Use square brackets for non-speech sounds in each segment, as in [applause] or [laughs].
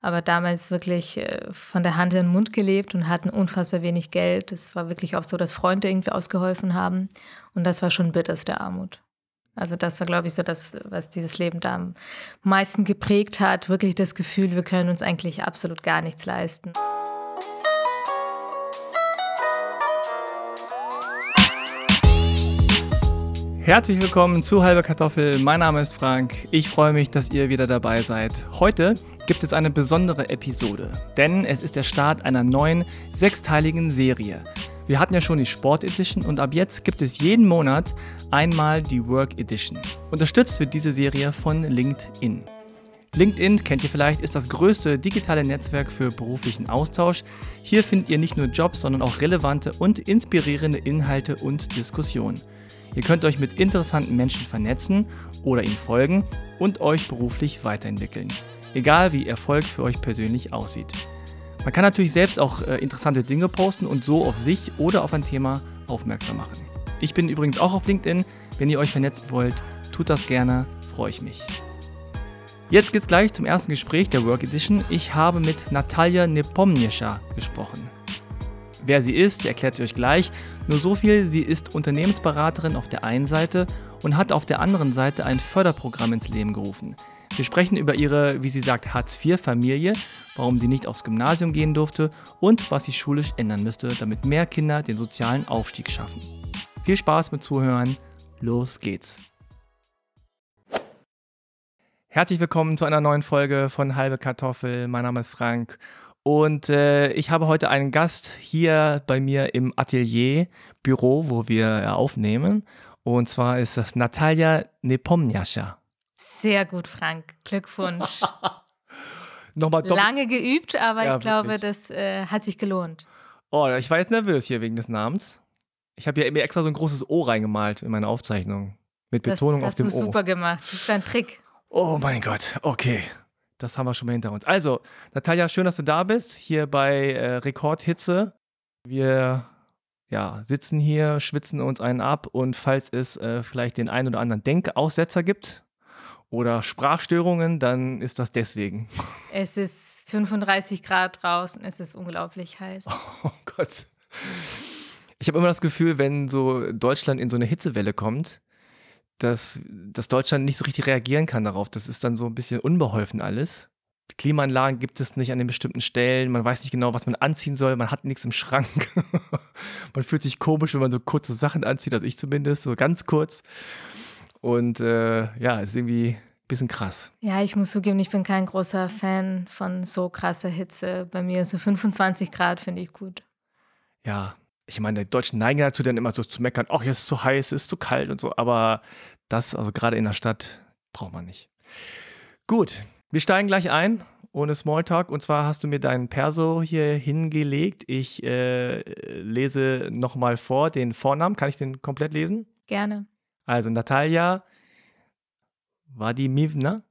aber damals wirklich äh, von der Hand in den Mund gelebt und hatten unfassbar wenig Geld. Es war wirklich oft so, dass Freunde irgendwie ausgeholfen haben und das war schon bitterste Armut. Also das war, glaube ich, so das, was dieses Leben da am meisten geprägt hat. Wirklich das Gefühl, wir können uns eigentlich absolut gar nichts leisten. Herzlich willkommen zu Halbe Kartoffel. Mein Name ist Frank. Ich freue mich, dass ihr wieder dabei seid. Heute gibt es eine besondere Episode, denn es ist der Start einer neuen sechsteiligen Serie. Wir hatten ja schon die Sport Edition und ab jetzt gibt es jeden Monat einmal die Work Edition. Unterstützt wird diese Serie von LinkedIn. LinkedIn, kennt ihr vielleicht, ist das größte digitale Netzwerk für beruflichen Austausch. Hier findet ihr nicht nur Jobs, sondern auch relevante und inspirierende Inhalte und Diskussionen. Ihr könnt euch mit interessanten Menschen vernetzen oder ihnen folgen und euch beruflich weiterentwickeln. Egal wie Erfolg für euch persönlich aussieht. Man kann natürlich selbst auch äh, interessante Dinge posten und so auf sich oder auf ein Thema aufmerksam machen. Ich bin übrigens auch auf LinkedIn. Wenn ihr euch vernetzen wollt, tut das gerne, freue ich mich. Jetzt geht's gleich zum ersten Gespräch der Work Edition. Ich habe mit Natalia Nepomniescha gesprochen. Wer sie ist, erklärt sie euch gleich. Nur so viel, sie ist Unternehmensberaterin auf der einen Seite und hat auf der anderen Seite ein Förderprogramm ins Leben gerufen. Wir sprechen über ihre, wie sie sagt, Hartz-IV-Familie, warum sie nicht aufs Gymnasium gehen durfte und was sie schulisch ändern müsste, damit mehr Kinder den sozialen Aufstieg schaffen. Viel Spaß mit Zuhören. Los geht's. Herzlich willkommen zu einer neuen Folge von Halbe Kartoffel. Mein Name ist Frank und äh, ich habe heute einen Gast hier bei mir im Atelier, Büro, wo wir aufnehmen. Und zwar ist das Natalia Nepomniascha. Sehr gut, Frank. Glückwunsch. [laughs] Nochmal Lange geübt, aber ja, ich glaube, wirklich. das äh, hat sich gelohnt. Oh, ich war jetzt nervös hier wegen des Namens. Ich habe ja mir extra so ein großes O reingemalt in meine Aufzeichnung. Mit Betonung das auf dem O. Das hast du super gemacht. Das ist ein Trick. Oh mein Gott, okay. Das haben wir schon mal hinter uns. Also, Natalia, schön, dass du da bist, hier bei äh, Rekordhitze. Wir ja, sitzen hier, schwitzen uns einen ab und falls es äh, vielleicht den einen oder anderen Denkaussetzer gibt oder Sprachstörungen, dann ist das deswegen. Es ist 35 Grad draußen, es ist unglaublich heiß. [laughs] Oh Gott. Ich habe immer das Gefühl, wenn so Deutschland in so eine Hitzewelle kommt, dass, dass Deutschland nicht so richtig reagieren kann darauf. Das ist dann so ein bisschen unbeholfen alles. Klimaanlagen gibt es nicht an den bestimmten Stellen. Man weiß nicht genau, was man anziehen soll. Man hat nichts im Schrank. [laughs] man fühlt sich komisch, wenn man so kurze Sachen anzieht, also ich zumindest, so ganz kurz. Und äh, ja, ist irgendwie ein bisschen krass. Ja, ich muss zugeben, ich bin kein großer Fan von so krasser Hitze. Bei mir so 25 Grad finde ich gut. Ja, ich meine, die Deutschen neigen dazu, dann immer so zu meckern, ach, hier ist es zu heiß, es ist zu kalt und so, aber das, also gerade in der Stadt, braucht man nicht. Gut, wir steigen gleich ein, ohne Smalltalk, und zwar hast du mir deinen Perso hier hingelegt. Ich äh, lese nochmal vor den Vornamen. Kann ich den komplett lesen? Gerne. Also Natalia Vadimivna.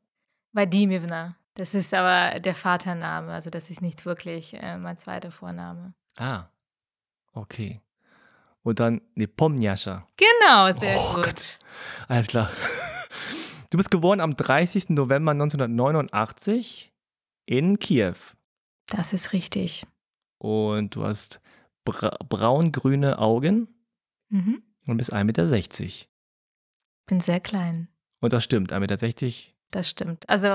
Vadimivna. Das ist aber der Vatername, also das ist nicht wirklich äh, mein zweiter Vorname. Ah, Okay. Und dann Nepomniascha. Genau, sehr oh, gut. Gott. Alles klar. [laughs] Du bist geboren am 30. November 1989 in Kiew. Das ist richtig. Und du hast bra braun-grüne Augen mhm. und bist 1,60 Meter. Bin sehr klein. Und das stimmt, 1,60 Meter? Das stimmt. Also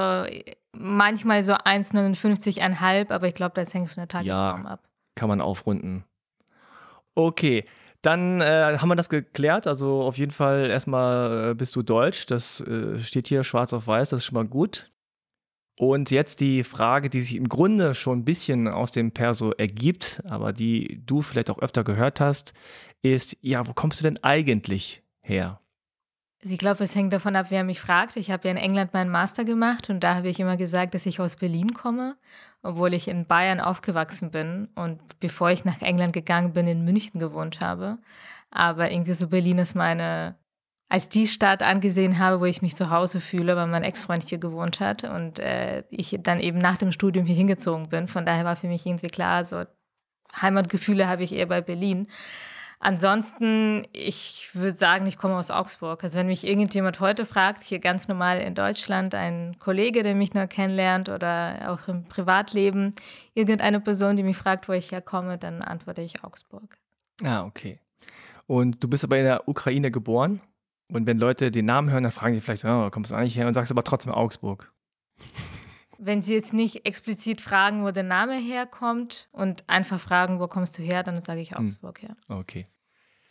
manchmal so 1,59,5, aber ich glaube, das hängt von der Tagesform ja, ab. Kann man aufrunden. Okay, dann äh, haben wir das geklärt. Also auf jeden Fall erstmal äh, bist du deutsch. Das äh, steht hier schwarz auf weiß. Das ist schon mal gut. Und jetzt die Frage, die sich im Grunde schon ein bisschen aus dem Perso ergibt, aber die du vielleicht auch öfter gehört hast, ist, ja, wo kommst du denn eigentlich her? Ich glaube, es hängt davon ab, wer mich fragt. Ich habe ja in England meinen Master gemacht und da habe ich immer gesagt, dass ich aus Berlin komme, obwohl ich in Bayern aufgewachsen bin und bevor ich nach England gegangen bin, in München gewohnt habe. Aber irgendwie so Berlin ist meine, als die Stadt angesehen habe, wo ich mich zu Hause fühle, weil mein Ex-Freund hier gewohnt hat und äh, ich dann eben nach dem Studium hier hingezogen bin. Von daher war für mich irgendwie klar, so Heimatgefühle habe ich eher bei Berlin. Ansonsten, ich würde sagen, ich komme aus Augsburg. Also wenn mich irgendjemand heute fragt, hier ganz normal in Deutschland, ein Kollege, der mich nur kennenlernt oder auch im Privatleben, irgendeine Person, die mich fragt, wo ich herkomme, dann antworte ich Augsburg. Ah, okay. Und du bist aber in der Ukraine geboren? Und wenn Leute den Namen hören, dann fragen die vielleicht, oh, kommst du eigentlich her? Und sagst aber trotzdem Augsburg. Wenn sie jetzt nicht explizit fragen, wo der Name herkommt und einfach fragen, wo kommst du her, dann sage ich hm. Augsburg her. Okay.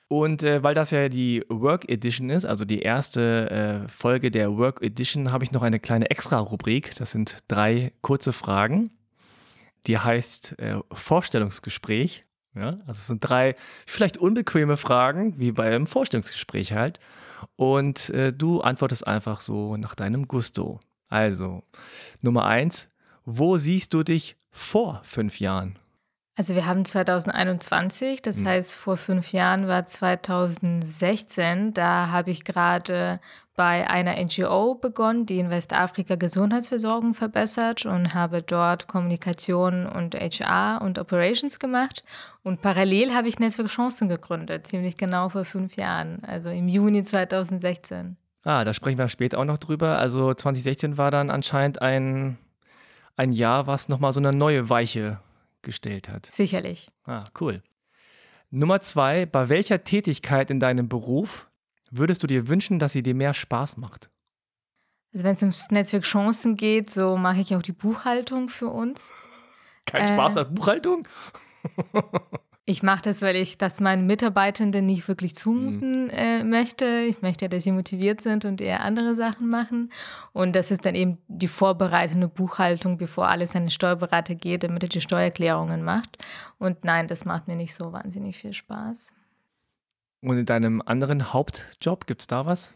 Und äh, weil das ja die Work Edition ist, also die erste äh, Folge der Work Edition, habe ich noch eine kleine Extra-Rubrik. Das sind drei kurze Fragen. Die heißt äh, Vorstellungsgespräch. Ja, also es sind drei vielleicht unbequeme Fragen, wie bei einem Vorstellungsgespräch halt. Und äh, du antwortest einfach so nach deinem Gusto. Also, Nummer eins, wo siehst du dich vor fünf Jahren? Also wir haben 2021, das mhm. heißt vor fünf Jahren war 2016. Da habe ich gerade bei einer NGO begonnen, die in Westafrika Gesundheitsversorgung verbessert und habe dort Kommunikation und HR und Operations gemacht. Und parallel habe ich Netzwerk Chancen gegründet, ziemlich genau vor fünf Jahren, also im Juni 2016. Ah, da sprechen wir später auch noch drüber. Also 2016 war dann anscheinend ein, ein Jahr, was nochmal so eine neue Weiche gestellt hat. Sicherlich. Ah, cool. Nummer zwei, bei welcher Tätigkeit in deinem Beruf würdest du dir wünschen, dass sie dir mehr Spaß macht? Also wenn es ums Netzwerk Chancen geht, so mache ich auch die Buchhaltung für uns. Kein äh, Spaß an Buchhaltung? [laughs] Ich mache das, weil ich das meinen Mitarbeitenden nicht wirklich zumuten mhm. äh, möchte. Ich möchte, dass sie motiviert sind und eher andere Sachen machen. Und das ist dann eben die vorbereitende Buchhaltung, bevor alles an den Steuerberater geht, damit er die Steuererklärungen macht. Und nein, das macht mir nicht so wahnsinnig viel Spaß. Und in deinem anderen Hauptjob, gibt es da was?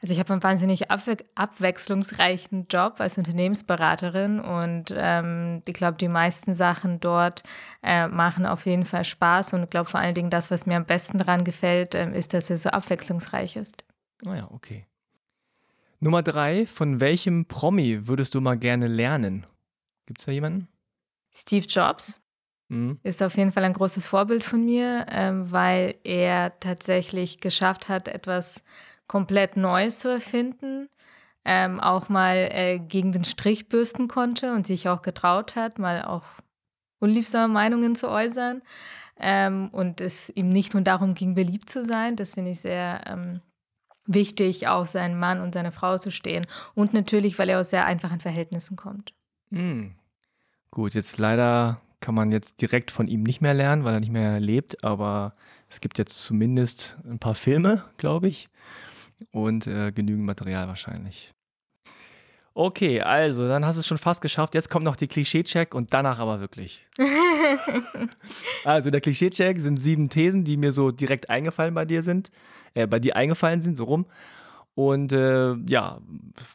Also ich habe einen wahnsinnig abwe abwechslungsreichen Job als Unternehmensberaterin und ähm, ich glaube, die meisten Sachen dort äh, machen auf jeden Fall Spaß und ich glaube vor allen Dingen das, was mir am besten daran gefällt, äh, ist, dass es so abwechslungsreich ist. Ah ja, okay. Nummer drei, von welchem Promi würdest du mal gerne lernen? Gibt es da jemanden? Steve Jobs. Mhm. Ist auf jeden Fall ein großes Vorbild von mir, ähm, weil er tatsächlich geschafft hat, etwas komplett Neues zu erfinden, ähm, auch mal äh, gegen den Strich bürsten konnte und sich auch getraut hat, mal auch unliebsame Meinungen zu äußern. Ähm, und es ihm nicht nur darum ging, beliebt zu sein, das finde ich sehr ähm, wichtig, auch seinen Mann und seine Frau zu stehen. Und natürlich, weil er aus sehr einfachen Verhältnissen kommt. Mhm. Gut, jetzt leider kann man jetzt direkt von ihm nicht mehr lernen, weil er nicht mehr lebt, aber es gibt jetzt zumindest ein paar Filme, glaube ich und äh, genügend Material wahrscheinlich. Okay, also, dann hast du es schon fast geschafft. Jetzt kommt noch die Klischee-Check und danach aber wirklich. [laughs] also, der Klischee-Check sind sieben Thesen, die mir so direkt eingefallen bei dir sind, äh, bei dir eingefallen sind, so rum. Und äh, ja,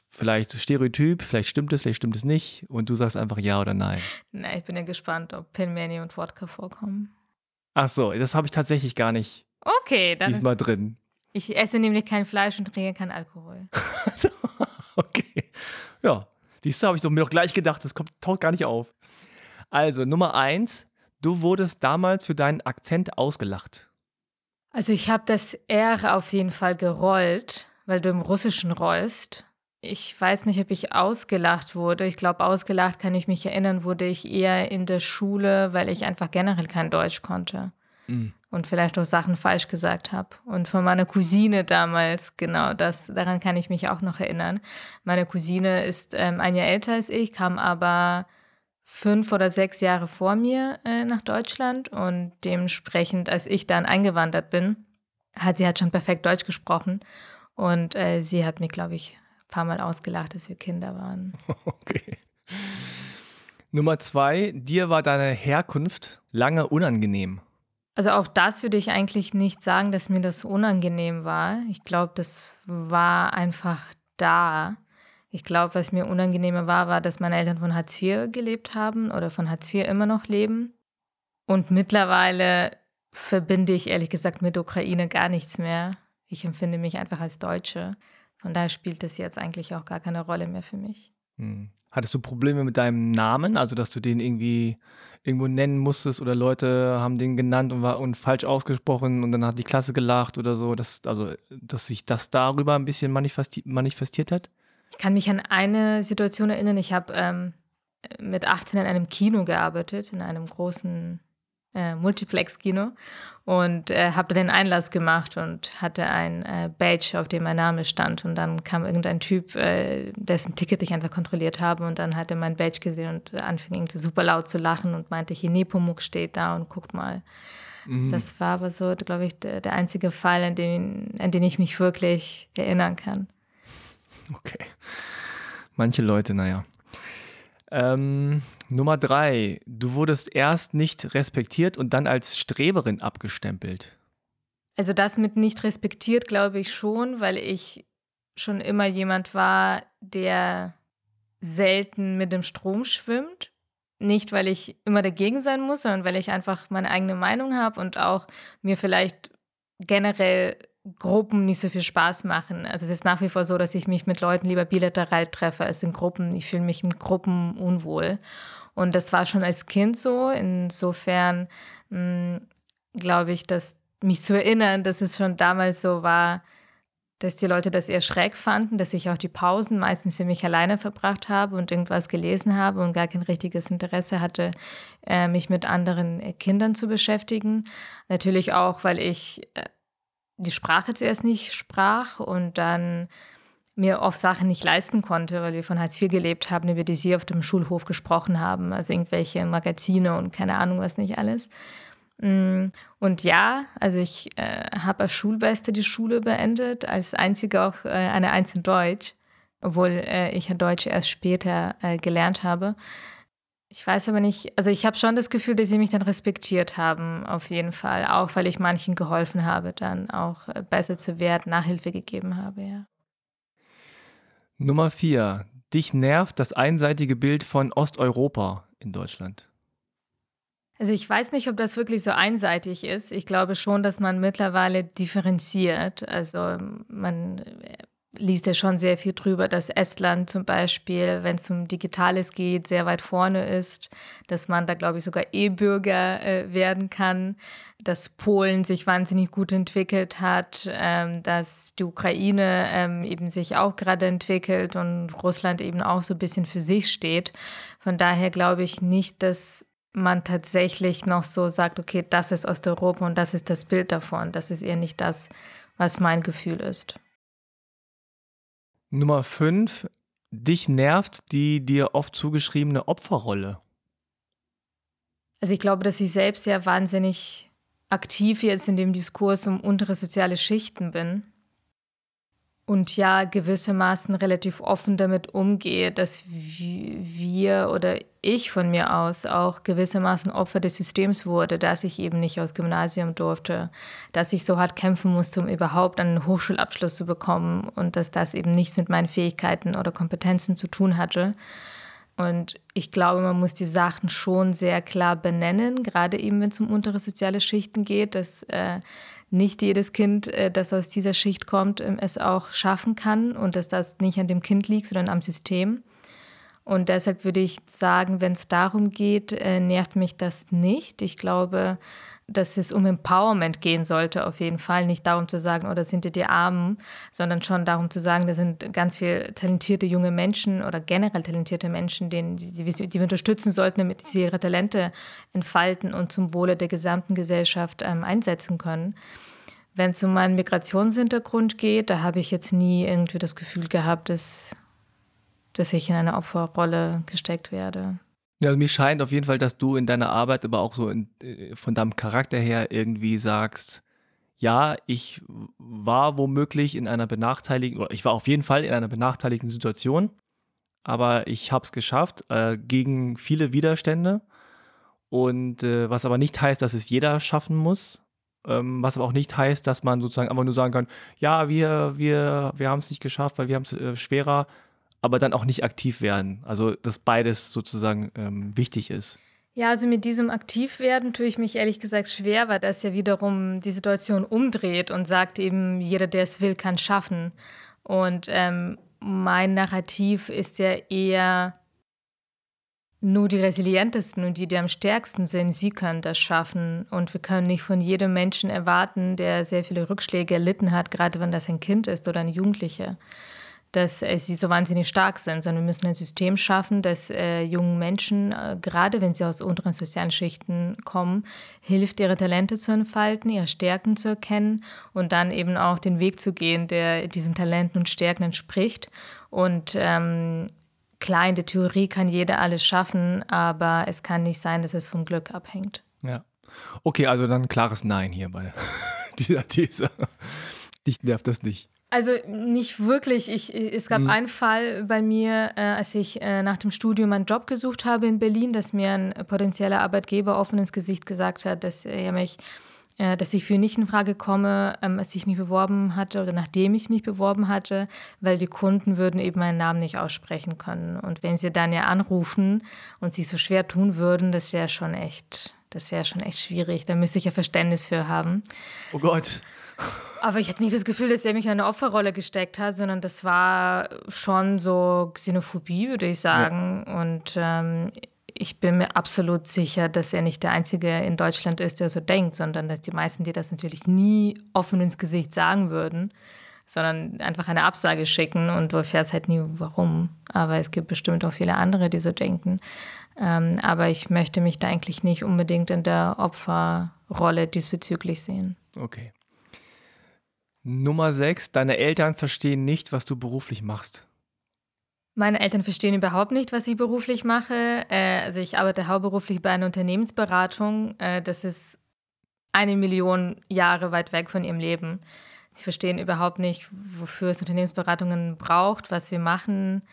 vielleicht Stereotyp, vielleicht stimmt es, vielleicht stimmt es nicht. Und du sagst einfach ja oder nein. Na, ich bin ja gespannt, ob Pilmeni und Wodka vorkommen. Ach so, das habe ich tatsächlich gar nicht. Okay, dann. Diesmal drin. Ich esse nämlich kein Fleisch und trinke keinen Alkohol. [laughs] okay. Ja, dies habe ich doch mir doch gleich gedacht, das kommt, taucht gar nicht auf. Also, Nummer eins, du wurdest damals für deinen Akzent ausgelacht. Also, ich habe das R auf jeden Fall gerollt, weil du im Russischen rollst. Ich weiß nicht, ob ich ausgelacht wurde. Ich glaube, ausgelacht kann ich mich erinnern, wurde ich eher in der Schule, weil ich einfach generell kein Deutsch konnte. Mhm und vielleicht auch Sachen falsch gesagt habe. Und von meiner Cousine damals, genau, das, daran kann ich mich auch noch erinnern. Meine Cousine ist ähm, ein Jahr älter als ich, kam aber fünf oder sechs Jahre vor mir äh, nach Deutschland und dementsprechend, als ich dann eingewandert bin, hat sie hat schon perfekt Deutsch gesprochen und äh, sie hat mich, glaube ich, ein paar Mal ausgelacht, als wir Kinder waren. [laughs] Okay. Nummer zwei, dir war deine Herkunft lange unangenehm. Also auch das würde ich eigentlich nicht sagen, dass mir das unangenehm war. Ich glaube, das war einfach da. Ich glaube, was mir unangenehmer war, war, dass meine Eltern von Hartz IV gelebt haben oder von Hartz IV immer noch leben. Und mittlerweile verbinde ich ehrlich gesagt mit Ukraine gar nichts mehr. Ich empfinde mich einfach als Deutsche. Von daher spielt das jetzt eigentlich auch gar keine Rolle mehr für mich. Hm. Hattest du Probleme mit deinem Namen, also dass du den irgendwie irgendwo nennen musstest oder Leute haben den genannt und war und falsch ausgesprochen und dann hat die Klasse gelacht oder so, dass, also, dass sich das darüber ein bisschen manifesti manifestiert hat? Ich kann mich an eine Situation erinnern. Ich habe ähm, mit 18 in einem Kino gearbeitet, in einem großen äh, Multiplex-Kino und äh, habe den Einlass gemacht und hatte ein äh, Badge, auf dem mein Name stand. Und dann kam irgendein Typ, äh, dessen Ticket ich einfach kontrolliert habe und dann hat er mein Badge gesehen und anfing irgendwie super laut zu lachen und meinte, hier Nepomuk steht da und guckt mal. Mhm. Das war aber so, glaube ich, der, der einzige Fall, an den, an den ich mich wirklich erinnern kann. Okay. Manche Leute, naja. Ähm, Nummer drei. Du wurdest erst nicht respektiert und dann als Streberin abgestempelt. Also das mit nicht respektiert glaube ich schon, weil ich schon immer jemand war, der selten mit dem Strom schwimmt. Nicht, weil ich immer dagegen sein muss, sondern weil ich einfach meine eigene Meinung habe und auch mir vielleicht generell Gruppen nicht so viel Spaß machen. Also es ist nach wie vor so, dass ich mich mit Leuten lieber bilateral treffe als in Gruppen. Ich fühle mich in Gruppen unwohl. Und das war schon als Kind so. Insofern hm, glaube ich, dass mich zu erinnern, dass es schon damals so war, dass die Leute das eher schräg fanden, dass ich auch die Pausen meistens für mich alleine verbracht habe und irgendwas gelesen habe und gar kein richtiges Interesse hatte, äh, mich mit anderen äh, Kindern zu beschäftigen. Natürlich auch, weil ich äh, die Sprache zuerst nicht sprach und dann mir oft Sachen nicht leisten konnte, weil wir von Hartz IV gelebt haben, über die sie auf dem Schulhof gesprochen haben, also irgendwelche Magazine und keine Ahnung was nicht alles. Mm, und ja, also ich äh, habe als Schulbeste die Schule beendet, als einzige auch äh, eine Eins in Deutsch, obwohl äh, ich ja Deutsch erst später äh, gelernt habe. Ich weiß aber nicht, also ich habe schon das Gefühl, dass sie mich dann respektiert haben, auf jeden Fall. Auch weil ich manchen geholfen habe, dann auch äh, besser zu werden, Nachhilfe gegeben habe, ja. Nummer vier. Dich nervt das einseitige Bild von Osteuropa in Deutschland. Also ich weiß nicht, ob das wirklich so einseitig ist. Ich glaube schon, dass man mittlerweile differenziert. Also man äh, liest ja schon sehr viel drüber, dass Estland zum Beispiel, wenn es um Digitales geht, sehr weit vorne ist, dass man da, glaube ich, sogar E-Bürger äh, werden kann, dass Polen sich wahnsinnig gut entwickelt hat, ähm, dass die Ukraine ähm, eben sich auch gerade entwickelt und Russland eben auch so ein bisschen für sich steht. Von daher glaube ich nicht, dass man tatsächlich noch so sagt, okay, das ist Osteuropa und das ist das Bild davon. Das ist eher nicht das, was mein Gefühl ist. Nummer 5. Dich nervt die dir oft zugeschriebene Opferrolle. Also ich glaube, dass ich selbst ja wahnsinnig aktiv jetzt in dem Diskurs um untere soziale Schichten bin und ja gewissermaßen relativ offen damit umgehe, dass wir oder ich von mir aus auch gewissermaßen Opfer des Systems wurde, dass ich eben nicht aus Gymnasium durfte, dass ich so hart kämpfen musste, um überhaupt einen Hochschulabschluss zu bekommen und dass das eben nichts mit meinen Fähigkeiten oder Kompetenzen zu tun hatte. Und ich glaube, man muss die Sachen schon sehr klar benennen, gerade eben wenn es um untere soziale Schichten geht, dass äh, nicht jedes Kind, äh, das aus dieser Schicht kommt, ähm, es auch schaffen kann und dass das nicht an dem Kind liegt, sondern am System. Und deshalb würde ich sagen, wenn es darum geht, äh, nervt mich das nicht. Ich glaube, dass es um Empowerment gehen sollte, auf jeden Fall. Nicht darum zu sagen, oh, das sind die, die Armen, sondern schon darum zu sagen, da sind ganz viele talentierte junge Menschen oder generell talentierte Menschen, denen, die, die wir unterstützen sollten, damit sie ihre Talente entfalten und zum Wohle der gesamten Gesellschaft ähm, einsetzen können. Wenn es um meinen Migrationshintergrund geht, da habe ich jetzt nie irgendwie das Gefühl gehabt, dass, dass ich in eine Opferrolle gesteckt werde. Ja, also mir scheint auf jeden Fall, dass du in deiner Arbeit, aber auch so in, äh, von deinem Charakter her irgendwie sagst, ja, ich war womöglich in einer benachteiligten, oder ich war auf jeden Fall in einer benachteiligten Situation, aber ich habe es geschafft äh, gegen viele Widerstände. Und äh, was aber nicht heißt, dass es jeder schaffen muss. Ähm, was aber auch nicht heißt, dass man sozusagen einfach nur sagen kann, ja, wir, wir, wir haben es nicht geschafft, weil wir haben es äh, schwerer aber dann auch nicht aktiv werden. Also, dass beides sozusagen ähm, wichtig ist. Ja, also mit diesem Aktivwerden tue ich mich ehrlich gesagt schwer, weil das ja wiederum die Situation umdreht und sagt eben, jeder, der es will, kann schaffen. Und ähm, mein Narrativ ist ja eher nur die resilientesten und die, die am stärksten sind, sie können das schaffen. Und wir können nicht von jedem Menschen erwarten, der sehr viele Rückschläge erlitten hat, gerade wenn das ein Kind ist oder ein Jugendlicher, dass äh, sie so wahnsinnig stark sind, sondern wir müssen ein System schaffen, das äh, jungen Menschen, äh, gerade wenn sie aus unteren sozialen Schichten kommen, hilft, ihre Talente zu entfalten, ihre Stärken zu erkennen und dann eben auch den Weg zu gehen, der diesen Talenten und Stärken entspricht. Und ähm, klar, in der Theorie kann jeder alles schaffen, aber es kann nicht sein, dass es vom Glück abhängt. Ja. Okay, also dann klares Nein hier bei [laughs] dieser These. Dich nervt das nicht. Also nicht wirklich. Ich, es gab mhm. einen Fall bei mir, äh, als ich äh, nach dem Studium einen Job gesucht habe in Berlin, dass mir ein potenzieller Arbeitgeber offen ins Gesicht gesagt hat, dass er mich äh, dass ich für ihn nicht in Frage komme, ähm, als ich mich beworben hatte oder nachdem ich mich beworben hatte, weil die Kunden würden eben meinen Namen nicht aussprechen können. Und wenn sie dann ja anrufen und sich so schwer tun würden, das wäre schon echt, das wäre schon echt schwierig. Da müsste ich ja Verständnis für haben. Oh Gott. Aber ich hatte nicht das Gefühl, dass er mich in eine Opferrolle gesteckt hat, sondern das war schon so Xenophobie, würde ich sagen. Ja. Und ähm, ich bin mir absolut sicher, dass er nicht der Einzige in Deutschland ist, der so denkt, sondern dass die meisten, die das natürlich nie offen ins Gesicht sagen würden, sondern einfach eine Absage schicken und du erfährst halt nie, warum. Aber es gibt bestimmt auch viele andere, die so denken. Ähm, aber ich möchte mich da eigentlich nicht unbedingt in der Opferrolle diesbezüglich sehen. Okay. Nummer 6. Deine Eltern verstehen nicht, was du beruflich machst. Meine Eltern verstehen überhaupt nicht, was ich beruflich mache. Äh, also ich arbeite hauptberuflich bei einer Unternehmensberatung. Äh, das ist eine Million Jahre weit weg von ihrem Leben. Sie verstehen überhaupt nicht, wofür es Unternehmensberatungen braucht, was wir machen.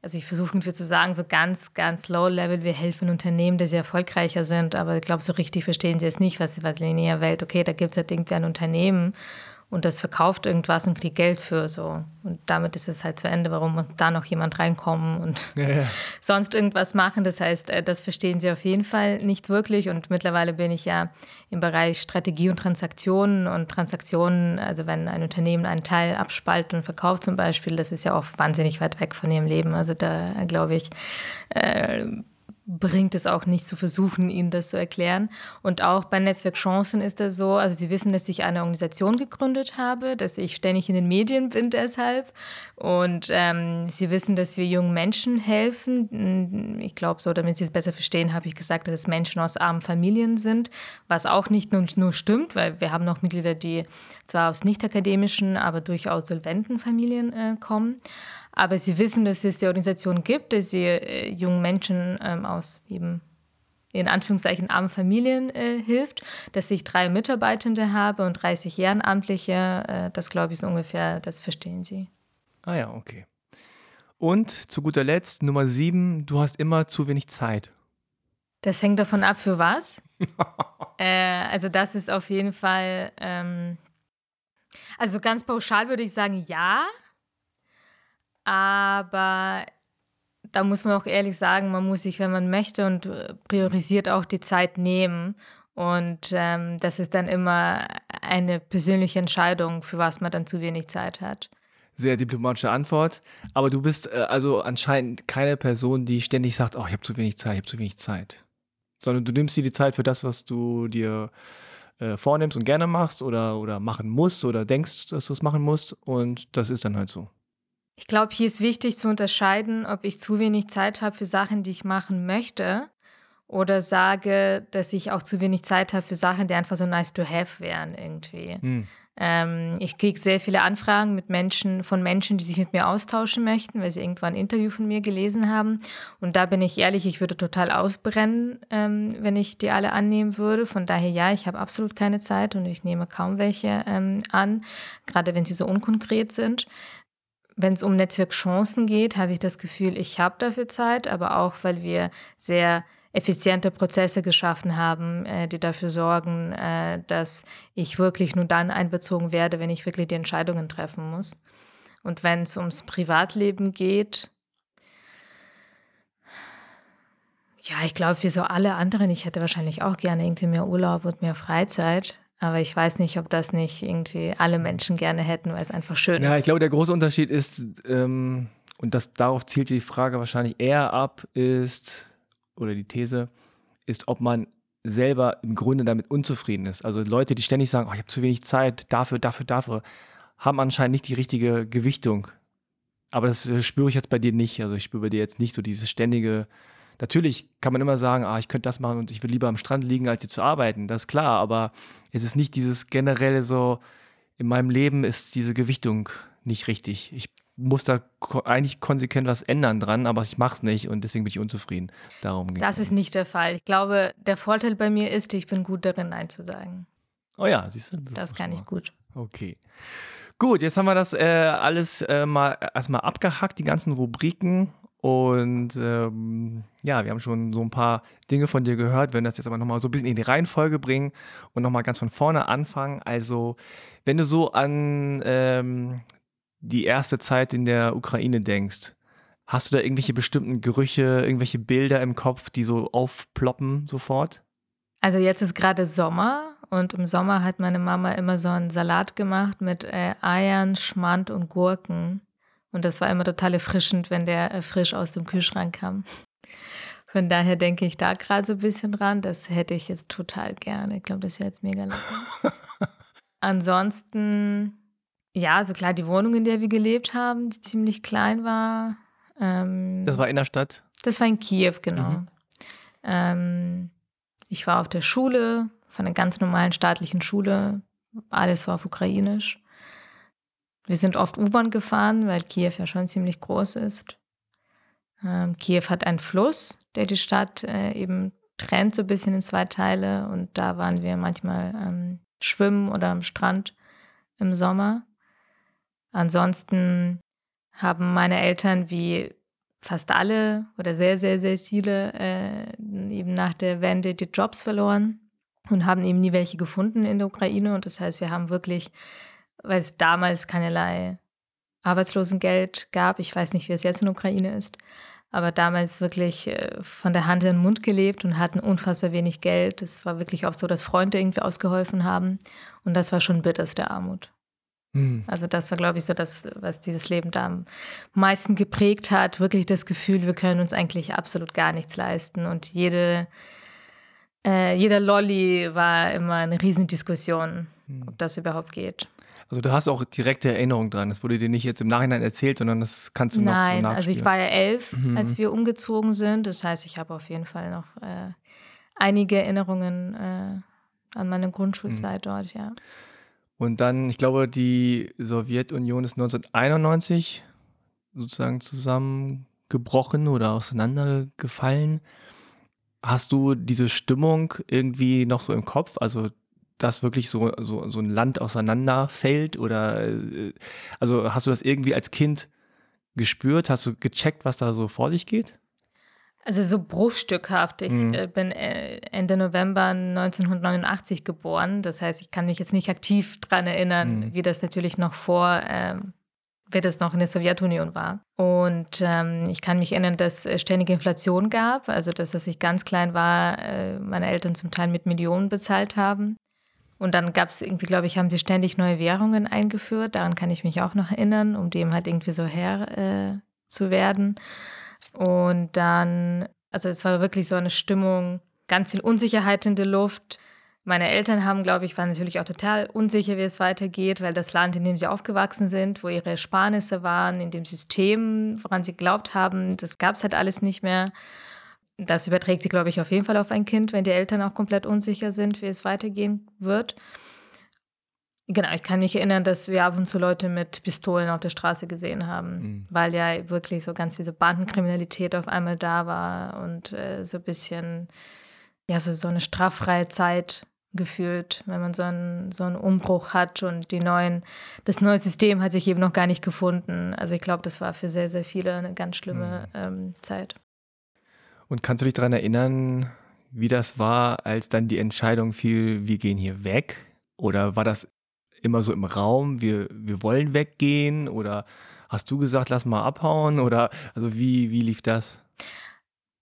Also ich versuche irgendwie zu sagen, so ganz, ganz low level, wir helfen Unternehmen, die sehr erfolgreicher sind, aber ich glaube, so richtig verstehen sie es nicht, was, was in ihrer Welt, okay, da gibt es halt irgendwie ein Unternehmen und das verkauft irgendwas und kriegt Geld für so. Und damit ist es halt zu Ende, warum muss da noch jemand reinkommen und [laughs] ja, ja. [laughs] sonst irgendwas machen. Das heißt, äh, das verstehen sie auf jeden Fall nicht wirklich. Und mittlerweile bin ich ja im Bereich Strategie und Transaktionen und Transaktionen, also wenn ein Unternehmen einen Teil abspaltet und verkauft zum Beispiel, das ist ja auch wahnsinnig weit weg von ihrem Leben. Also da glaube ich, äh, bringt es auch nicht zu versuchen, ihnen das zu erklären. Und auch bei Netzwerk Chancen ist das so, also sie wissen, dass ich eine Organisation gegründet habe, dass ich ständig in den Medien bin deshalb. Und ähm, sie wissen, dass wir jungen Menschen helfen. Ich glaube so, damit sie es besser verstehen, habe ich gesagt, dass es Menschen aus armen Familien sind, was auch nicht nur, nur stimmt, weil wir haben noch Mitglieder, die zwar aus nicht akademischen, aber durchaus solventen Familien äh, kommen. Aber sie wissen, dass es die Organisation gibt, dass sie äh, jungen Menschen ähm, aus eben in Anführungszeichen armen Familien äh, hilft, dass ich drei Mitarbeitende habe und 30 Ehrenamtliche. Äh, das glaube ich so ungefähr, das verstehen sie. Ah ja, okay. Und zu guter Letzt, Nummer sieben, du hast immer zu wenig Zeit. Das hängt davon ab, für was. [laughs] äh, also das ist auf jeden Fall, ähm, also ganz pauschal würde ich sagen, ja. Aber da muss man auch ehrlich sagen, man muss sich, wenn man möchte und äh, priorisiert auch die Zeit nehmen. Und ähm, das ist dann immer eine persönliche Entscheidung, für was man dann zu wenig Zeit hat. Sehr diplomatische Antwort. Aber du bist äh, also anscheinend keine Person, die ständig sagt, oh, ich habe zu wenig Zeit, ich habe zu wenig Zeit. Sondern du nimmst dir die Zeit für das, was du dir äh, vornimmst und gerne machst oder, oder machen musst oder denkst, dass du es machen musst. Und das ist dann halt so. Ich glaube, hier ist wichtig zu unterscheiden, ob ich zu wenig Zeit habe für Sachen, die ich machen möchte, oder sage, dass ich auch zu wenig Zeit habe für Sachen, die einfach so nice to have wären irgendwie. Hm. Ähm, ich kriege sehr viele Anfragen mit Menschen, von Menschen, die sich mit mir austauschen möchten, weil sie irgendwann ein Interview von mir gelesen haben. Und da bin ich ehrlich, ich würde total ausbrennen, ähm, wenn ich die alle annehmen würde. Von daher ja, ich habe absolut keine Zeit und ich nehme kaum welche ähm, an, gerade wenn sie so unkonkret sind wenn es um Netzwerkchancen geht, habe ich das Gefühl, ich habe dafür Zeit, aber auch, weil wir sehr effiziente Prozesse geschaffen haben, äh, die dafür sorgen, äh, dass ich wirklich nur dann einbezogen werde, wenn ich wirklich die Entscheidungen treffen muss. Und wenn es ums Privatleben geht, ja, ich glaube, wie so alle anderen, ich hätte wahrscheinlich auch gerne irgendwie mehr Urlaub und mehr Freizeit. Aber ich weiß nicht, ob das nicht irgendwie alle Menschen gerne hätten, weil es einfach schön ja, ist. Ja, ich glaube, der große Unterschied ist, ähm, und das, darauf zielt die Frage wahrscheinlich eher ab, ist, oder die These ist, ob man selber im Grunde damit unzufrieden ist. Also Leute, die ständig sagen, oh, ich habe zu wenig Zeit, dafür, dafür, dafür, haben anscheinend nicht die richtige Gewichtung. Aber das äh, spüre ich jetzt bei dir nicht. Also ich spüre bei dir jetzt nicht so dieses ständige. Natürlich kann man immer sagen, ah, ich könnte das machen und ich will lieber am Strand liegen, als hier zu arbeiten. Das ist klar, aber es ist nicht dieses generelle so, in meinem Leben ist diese Gewichtung nicht richtig. Ich muss da eigentlich konsequent was ändern dran, aber ich mache es nicht und deswegen bin ich unzufrieden. Darum geht Das ist nicht der Fall. Ich glaube, der Vorteil bei mir ist, ich bin gut darin, Nein zu sagen. Oh ja, siehst du. Das, das kann ich gut. Okay. Gut, jetzt haben wir das äh, alles äh, mal erstmal abgehackt, die ganzen Rubriken. Und ähm, ja, wir haben schon so ein paar Dinge von dir gehört. Werden das jetzt aber nochmal so ein bisschen in die Reihenfolge bringen und nochmal ganz von vorne anfangen. Also, wenn du so an ähm, die erste Zeit in der Ukraine denkst, hast du da irgendwelche bestimmten Gerüche, irgendwelche Bilder im Kopf, die so aufploppen sofort? Also jetzt ist gerade Sommer und im Sommer hat meine Mama immer so einen Salat gemacht mit äh, Eiern, Schmand und Gurken. Und das war immer total erfrischend, wenn der äh, frisch aus dem Kühlschrank kam. Von daher denke ich da gerade so ein bisschen dran. Das hätte ich jetzt total gerne. Ich glaube, das wäre jetzt mega lecker. [laughs] Ansonsten ja, so klar, die Wohnung, in der wir gelebt haben, die ziemlich klein war. Ähm, das war in der Stadt? Das war in Kiew, genau. Mhm. Ähm, ich war auf der Schule, von einer ganz normalen staatlichen Schule. Alles war auf Ukrainisch. Wir sind oft U-Bahn gefahren, weil Kiew ja schon ziemlich groß ist. Ähm, Kiew hat einen Fluss, der die Stadt äh, eben trennt so ein bisschen in zwei Teile. Und da waren wir manchmal ähm, schwimmen oder am Strand im Sommer. Ansonsten haben meine Eltern wie fast alle oder sehr, sehr, sehr viele äh, eben nach der Wende die Jobs verloren und haben eben nie welche gefunden in der Ukraine. Und das heißt, wir haben wirklich, weil es damals keinerlei Arbeitslosengeld gab, ich weiß nicht, wie es jetzt in der Ukraine ist, aber damals wirklich äh, von der Hand in den Mund gelebt und hatten unfassbar wenig Geld. Es war wirklich oft so, dass Freunde irgendwie ausgeholfen haben. Und das war schon bitterste Armut. Mhm. Also das war, glaube ich, so das, was dieses Leben da am meisten geprägt hat. Wirklich das Gefühl, wir können uns eigentlich absolut gar nichts leisten. Und jede, äh, jeder Lolly war immer eine Riesendiskussion, ob das überhaupt geht. Also du hast auch direkte Erinnerungen dran. Das wurde dir nicht jetzt im Nachhinein erzählt, sondern das kannst du Nein, noch so also ich war ja elf, mhm. als wir umgezogen sind. Das heißt, ich habe auf jeden Fall noch äh, einige Erinnerungen äh, an meine Grundschulzeit mhm. dort, ja. Und dann, ich glaube, die Sowjetunion ist 1991 sozusagen zusammengebrochen oder auseinandergefallen. Hast du diese Stimmung irgendwie noch so im Kopf? Also, dass wirklich so, so, so ein Land auseinanderfällt? Oder äh, also hast du das irgendwie als Kind gespürt? Hast du gecheckt, was da so vor sich geht? Also so bruchstückhaft. Ich mhm. äh, bin äh, Ende November 1989 geboren. Das heißt, ich kann mich jetzt nicht aktiv daran erinnern, mhm. wie das natürlich noch vor, ähm, wie das noch in der Sowjetunion war. Und ähm, ich kann mich erinnern, dass es ständige Inflation gab. Also, dass, als ich ganz klein war, äh, meine Eltern zum Teil mit Millionen bezahlt haben. Und dann gab es irgendwie, glaube ich, haben sie ständig neue Währungen eingeführt. Daran kann ich mich auch noch erinnern, um dem halt irgendwie so Herr äh, zu werden. Und dann, also es war wirklich so eine Stimmung, ganz viel Unsicherheit in der Luft. Meine Eltern haben, glaube ich, waren natürlich auch total unsicher, wie es weitergeht, weil das Land, in dem sie aufgewachsen sind, wo ihre Ersparnisse waren, in dem System, woran sie geglaubt haben, das gab es halt alles nicht mehr. Das überträgt sich, glaube ich, auf jeden Fall auf ein Kind, wenn die Eltern auch komplett unsicher sind, wie es weitergehen wird. Genau, ich kann mich erinnern, dass wir ab und zu Leute mit Pistolen auf der Straße gesehen haben, mhm. weil ja wirklich so ganz wie so Bandenkriminalität auf einmal da war und äh, so ein bisschen, ja, so, so eine straffreie Zeit gefühlt, wenn man so einen, so einen Umbruch hat und die neuen, das neue System hat sich eben noch gar nicht gefunden. Also ich glaube, das war für sehr, sehr viele eine ganz schlimme mhm. ähm, Zeit. Und kannst du dich daran erinnern, wie das war, als dann die Entscheidung fiel, wir gehen hier weg? Oder war das immer so im Raum, wir, wir wollen weggehen? Oder hast du gesagt, lass mal abhauen? Oder also wie, wie lief das?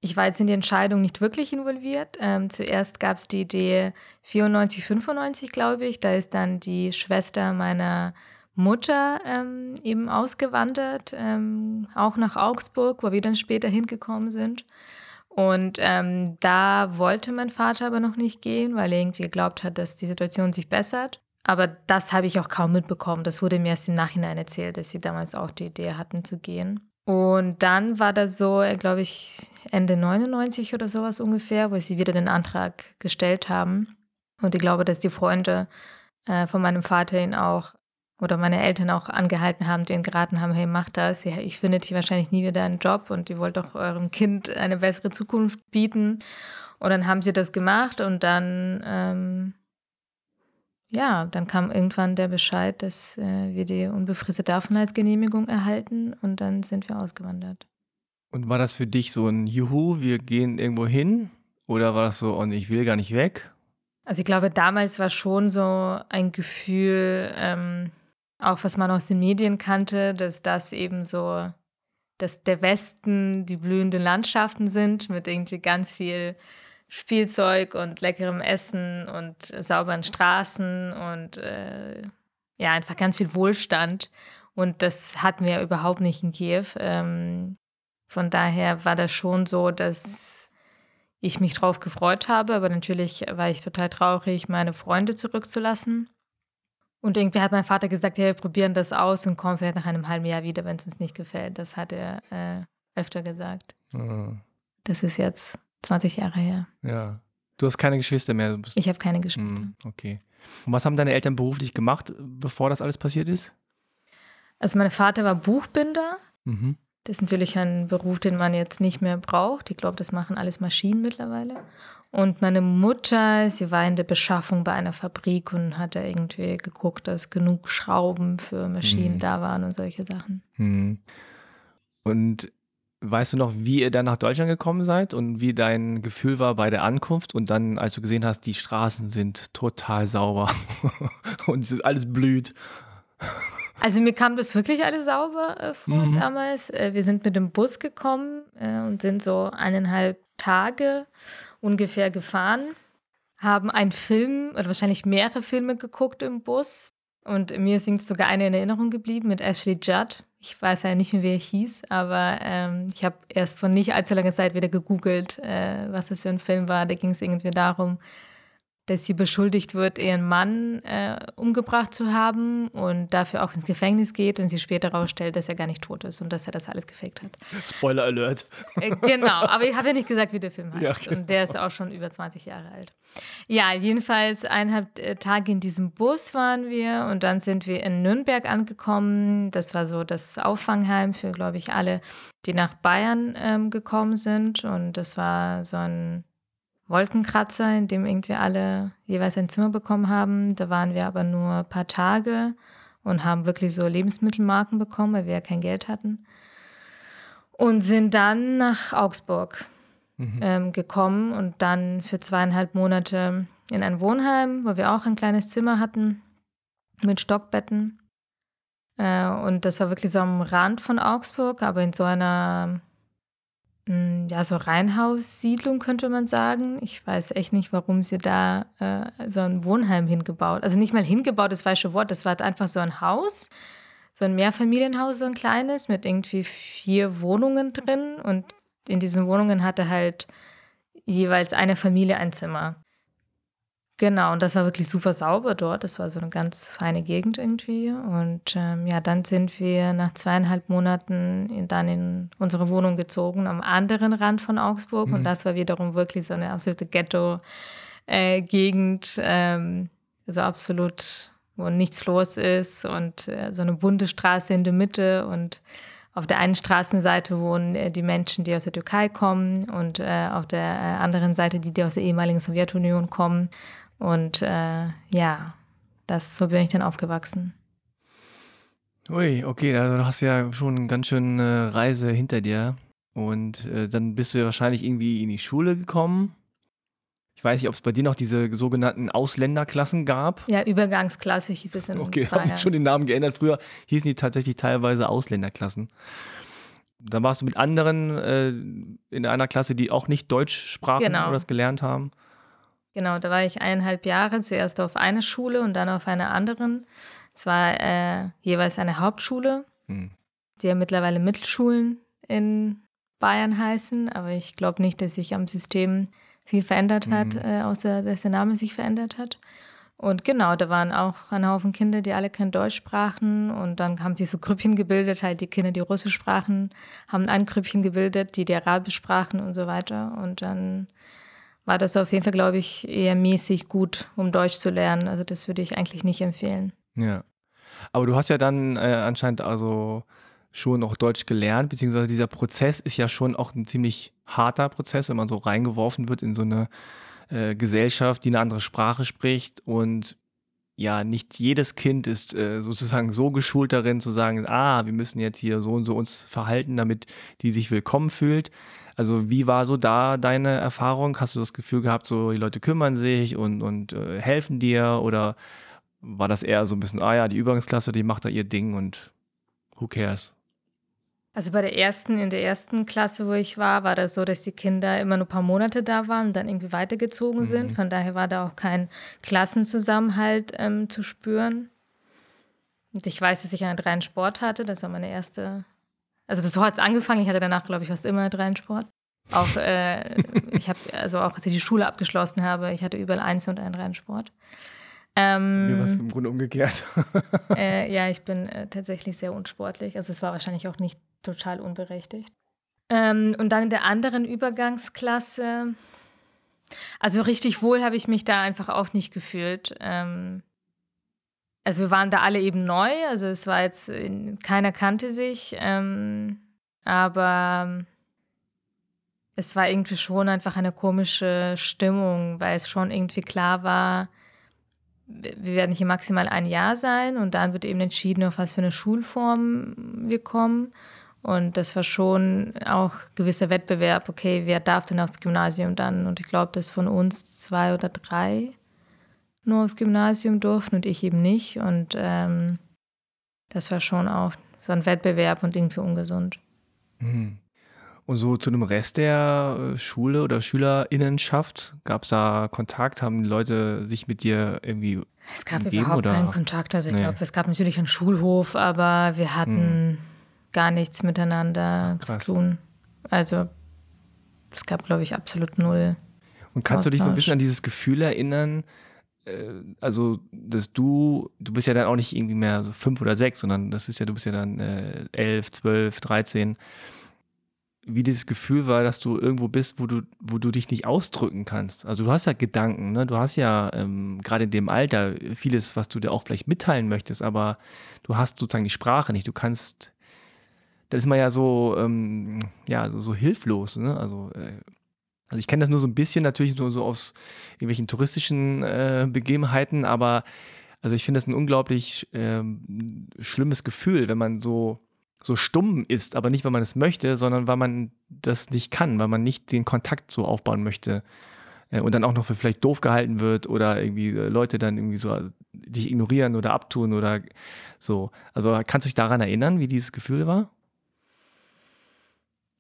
Ich war jetzt in die Entscheidung nicht wirklich involviert. Ähm, zuerst gab es die Idee 94, 95, glaube ich. Da ist dann die Schwester meiner Mutter ähm, eben ausgewandert, ähm, auch nach Augsburg, wo wir dann später hingekommen sind. Und ähm, da wollte mein Vater aber noch nicht gehen, weil er irgendwie geglaubt hat, dass die Situation sich bessert. Aber das habe ich auch kaum mitbekommen. Das wurde mir erst im Nachhinein erzählt, dass sie damals auch die Idee hatten zu gehen. Und dann war das so, glaube ich, Ende 99 oder sowas ungefähr, wo sie wieder den Antrag gestellt haben. Und ich glaube, dass die Freunde äh, von meinem Vater ihn auch oder meine Eltern auch angehalten haben, denen geraten haben, hey, mach das. Ja, ich finde hier wahrscheinlich nie wieder einen Job und ihr wollt doch eurem Kind eine bessere Zukunft bieten. Und dann haben sie das gemacht und dann, ähm, ja, dann kam irgendwann der Bescheid, dass äh, wir die unbefristete Aufenthaltsgenehmigung erhalten und dann sind wir ausgewandert. Und war das für dich so ein Juhu, wir gehen irgendwo hin? Oder war das so, und ich will gar nicht weg? Also ich glaube, damals war schon so ein Gefühl, ähm, auch was man aus den Medien kannte, dass das eben so, dass der Westen die blühenden Landschaften sind mit irgendwie ganz viel Spielzeug und leckerem Essen und sauberen Straßen und äh, ja, einfach ganz viel Wohlstand. Und das hatten wir überhaupt nicht in Kiew. Ähm, von daher war das schon so, dass ich mich drauf gefreut habe, aber natürlich war ich total traurig, meine Freunde zurückzulassen. Und irgendwie hat mein Vater gesagt, ja, wir probieren das aus und kommen vielleicht nach einem halben Jahr wieder, wenn es uns nicht gefällt. Das hat er äh, öfter gesagt. Mhm. Das ist jetzt 20 Jahre her. Ja. Du hast keine Geschwister mehr. ich habe keine Geschwister. Mhm, okay. Und was haben deine Eltern beruflich gemacht, bevor das alles passiert ist? Also mein Vater war Buchbinder. Mhm. Das ist natürlich ein Beruf, den man jetzt nicht mehr braucht. Ich glaube, das machen alles Maschinen mittlerweile. Und meine Mutter, sie war in der Beschaffung bei einer Fabrik und hat da irgendwie geguckt, dass genug Schrauben für Maschinen mhm. da waren und solche Sachen. Mhm. Und weißt du noch, wie ihr dann nach Deutschland gekommen seid und wie dein Gefühl war bei der Ankunft und dann, als du gesehen hast, die Straßen sind total sauber [laughs] und alles blüht? Also mir kam das wirklich alles sauber äh, vor mhm. damals. Äh, wir sind mit dem Bus gekommen äh, und sind so eineinhalb Tage ungefähr gefahren, haben einen Film oder wahrscheinlich mehrere Filme geguckt im Bus. Und mir ist sogar eine in Erinnerung geblieben mit Ashley Judd. Ich weiß ja nicht mehr, wie er hieß, aber ähm, ich habe erst vor nicht allzu langer Zeit wieder gegoogelt, äh, was das für ein Film war. Da ging es irgendwie darum, dass sie beschuldigt wird, ihren Mann äh, umgebracht zu haben und dafür auch ins Gefängnis geht und sie später herausstellt, dass er gar nicht tot ist und dass er das alles gefaked hat. Spoiler Alert. Äh, genau, aber ich habe ja nicht gesagt, wie der Film [laughs] heißt. Ja, genau. Und der ist auch schon über 20 Jahre alt. Ja, jedenfalls eineinhalb äh, Tage in diesem Bus waren wir und dann sind wir in Nürnberg angekommen. Das war so das Auffangheim für, glaube ich, alle, die nach Bayern ähm, gekommen sind. Und das war so ein Wolkenkratzer, in dem irgendwie alle jeweils ein Zimmer bekommen haben. Da waren wir aber nur ein paar Tage und haben wirklich so Lebensmittelmarken bekommen, weil wir ja kein Geld hatten. Und sind dann nach Augsburg mhm. ähm, gekommen und dann für zweieinhalb Monate in ein Wohnheim, wo wir auch ein kleines Zimmer hatten mit Stockbetten. Äh, und das war wirklich so am Rand von Augsburg, aber in so einer ja, so Reihenhaussiedlung könnte man sagen. Ich weiß echt nicht, warum sie da äh, so ein Wohnheim hingebaut. Also nicht mal hingebaut, das falsche Wort. Das war halt einfach so ein Haus, so ein Mehrfamilienhaus, so ein kleines, mit irgendwie vier Wohnungen drin. Und in diesen Wohnungen hatte halt jeweils eine Familie ein Zimmer. Genau, und das war wirklich super sauber dort. Das war so eine ganz feine Gegend irgendwie. Und ähm, ja, dann sind wir nach zweieinhalb Monaten in, dann in unsere Wohnung gezogen am anderen Rand von Augsburg. Mhm. Und das war wiederum wirklich so eine absolute Ghetto-Gegend. Äh, ähm, also absolut, wo nichts los ist und äh, so eine bunte Straße in der Mitte und auf der einen Straßenseite wohnen äh, die Menschen, die aus der Türkei kommen und äh, auf der äh, anderen Seite die, die aus der ehemaligen Sowjetunion kommen. Und äh, ja, das, so bin ich dann aufgewachsen. Ui, okay, also du hast ja schon eine ganz schöne Reise hinter dir. Und äh, dann bist du ja wahrscheinlich irgendwie in die Schule gekommen. Ich weiß nicht, ob es bei dir noch diese sogenannten Ausländerklassen gab. Ja, Übergangsklasse hieß es in Okay, [laughs] haben sich schon den Namen geändert. Früher hießen die tatsächlich teilweise Ausländerklassen. Da warst du mit anderen äh, in einer Klasse, die auch nicht Deutsch sprachen genau. oder das gelernt haben. Genau, da war ich eineinhalb Jahre, zuerst auf einer Schule und dann auf einer anderen. Es war äh, jeweils eine Hauptschule. Hm. Die haben mittlerweile Mittelschulen in Bayern heißen, aber ich glaube nicht, dass sich am System viel verändert hat, mhm. äh, außer dass der Name sich verändert hat. Und genau, da waren auch ein Haufen Kinder, die alle kein Deutsch sprachen. Und dann haben sich so Grüppchen gebildet, halt die Kinder, die Russisch sprachen, haben ein Grüppchen gebildet, die die Arabisch sprachen und so weiter. Und dann war das auf jeden Fall, glaube ich, eher mäßig gut, um Deutsch zu lernen. Also das würde ich eigentlich nicht empfehlen. Ja. Aber du hast ja dann äh, anscheinend also schon auch Deutsch gelernt, beziehungsweise dieser Prozess ist ja schon auch ein ziemlich harter Prozess, wenn man so reingeworfen wird in so eine äh, Gesellschaft, die eine andere Sprache spricht und ja, nicht jedes Kind ist äh, sozusagen so geschult darin zu sagen, ah, wir müssen jetzt hier so und so uns verhalten, damit die sich willkommen fühlt. Also wie war so da deine Erfahrung? Hast du das Gefühl gehabt, so die Leute kümmern sich und, und äh, helfen dir oder war das eher so ein bisschen, ah ja, die Übergangsklasse, die macht da ihr Ding und who cares? Also bei der ersten, in der ersten Klasse, wo ich war, war das so, dass die Kinder immer nur ein paar Monate da waren und dann irgendwie weitergezogen sind. Mhm. Von daher war da auch kein Klassenzusammenhalt ähm, zu spüren. Und ich weiß, dass ich einen reinen Sport hatte. Das war meine erste. Also das so hat es angefangen. Ich hatte danach, glaube ich, fast immer einen reinen Sport. Auch äh, [laughs] ich habe, also auch als ich die Schule abgeschlossen habe, ich hatte überall eins und einen reinen Sport. Ähm, Mir war es im Grunde umgekehrt. [laughs] äh, [laughs] ja, ich bin äh, tatsächlich sehr unsportlich. Also es war wahrscheinlich auch nicht total unberechtigt. Ähm, und dann in der anderen Übergangsklasse, also richtig wohl habe ich mich da einfach auch nicht gefühlt. Ähm, also wir waren da alle eben neu, also es war jetzt, keiner kannte sich, ähm, aber es war irgendwie schon einfach eine komische Stimmung, weil es schon irgendwie klar war, wir werden hier maximal ein Jahr sein und dann wird eben entschieden, auf was für eine Schulform wir kommen. Und das war schon auch gewisser Wettbewerb, okay, wer darf denn aufs Gymnasium dann? Und ich glaube, dass von uns zwei oder drei nur aufs Gymnasium durften und ich eben nicht. Und ähm, das war schon auch so ein Wettbewerb und irgendwie ungesund. Mhm. Und so zu dem Rest der äh, Schule oder Schülerinnenschaft, gab es da Kontakt? Haben die Leute sich mit dir irgendwie Es gab überhaupt oder? keinen Kontakt. Also ich nee. glaube, es gab natürlich einen Schulhof, aber wir hatten hm. gar nichts miteinander Krass. zu tun. Also es gab, glaube ich, absolut null. Und kannst Austausch. du dich so ein bisschen an dieses Gefühl erinnern, also dass du, du bist ja dann auch nicht irgendwie mehr so fünf oder sechs, sondern das ist ja, du bist ja dann äh, elf, zwölf, dreizehn wie dieses Gefühl war, dass du irgendwo bist, wo du, wo du dich nicht ausdrücken kannst. Also du hast ja Gedanken, ne? Du hast ja ähm, gerade in dem Alter vieles, was du dir auch vielleicht mitteilen möchtest, aber du hast sozusagen die Sprache nicht. Du kannst, da ist man ja so, ähm, ja, so, so, hilflos, ne? Also, äh, also ich kenne das nur so ein bisschen natürlich so, so aus irgendwelchen touristischen äh, Begebenheiten, aber also ich finde das ein unglaublich äh, schlimmes Gefühl, wenn man so so stumm ist, aber nicht, weil man es möchte, sondern weil man das nicht kann, weil man nicht den Kontakt so aufbauen möchte äh, und dann auch noch für vielleicht doof gehalten wird oder irgendwie äh, Leute dann irgendwie so dich ignorieren oder abtun oder so. Also kannst du dich daran erinnern, wie dieses Gefühl war?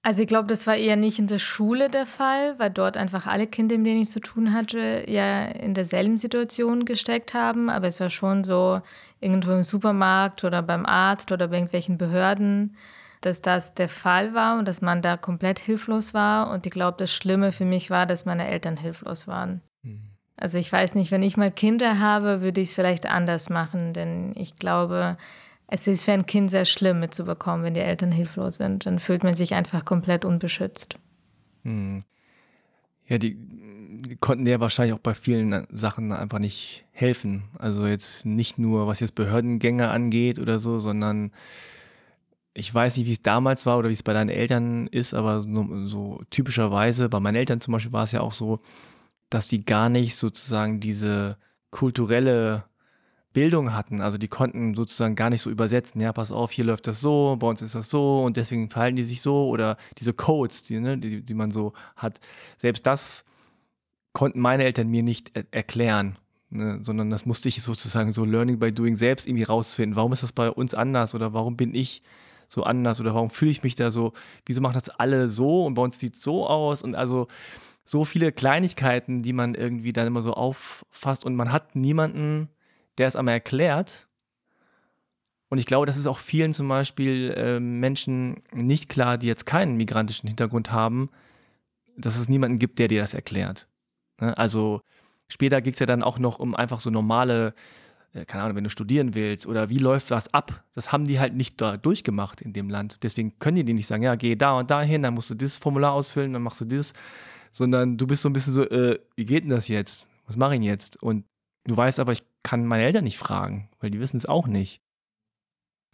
Also ich glaube, das war eher nicht in der Schule der Fall, weil dort einfach alle Kinder, mit denen ich zu tun hatte, ja in derselben Situation gesteckt haben. Aber es war schon so irgendwo im Supermarkt oder beim Arzt oder bei irgendwelchen Behörden, dass das der Fall war und dass man da komplett hilflos war. Und ich glaube, das Schlimme für mich war, dass meine Eltern hilflos waren. Mhm. Also ich weiß nicht, wenn ich mal Kinder habe, würde ich es vielleicht anders machen, denn ich glaube, es ist für ein Kind sehr schlimm mitzubekommen, wenn die Eltern hilflos sind. Dann fühlt man sich einfach komplett unbeschützt. Hm. Ja, die, die konnten dir wahrscheinlich auch bei vielen Sachen einfach nicht helfen. Also jetzt nicht nur, was jetzt Behördengänge angeht oder so, sondern ich weiß nicht, wie es damals war oder wie es bei deinen Eltern ist, aber so, so typischerweise, bei meinen Eltern zum Beispiel war es ja auch so, dass die gar nicht sozusagen diese kulturelle Bildung hatten. Also die konnten sozusagen gar nicht so übersetzen, ja, pass auf, hier läuft das so, bei uns ist das so und deswegen verhalten die sich so oder diese Codes, die, ne, die, die man so hat. Selbst das konnten meine Eltern mir nicht er erklären, ne, sondern das musste ich sozusagen so Learning by Doing selbst irgendwie rausfinden. Warum ist das bei uns anders oder warum bin ich so anders oder warum fühle ich mich da so, wieso machen das alle so und bei uns sieht es so aus und also so viele Kleinigkeiten, die man irgendwie dann immer so auffasst und man hat niemanden, der es einmal erklärt Und ich glaube, das ist auch vielen zum Beispiel äh, Menschen nicht klar, die jetzt keinen migrantischen Hintergrund haben, dass es niemanden gibt, der dir das erklärt. Ne? Also später ging es ja dann auch noch um einfach so normale, äh, keine Ahnung, wenn du studieren willst oder wie läuft was ab. Das haben die halt nicht da durchgemacht in dem Land. Deswegen können die dir nicht sagen, ja, geh da und da hin, dann musst du dieses Formular ausfüllen, dann machst du das. Sondern du bist so ein bisschen so, äh, wie geht denn das jetzt? Was mache ich jetzt? Und du weißt aber, ich kann meine Eltern nicht fragen, weil die wissen es auch nicht.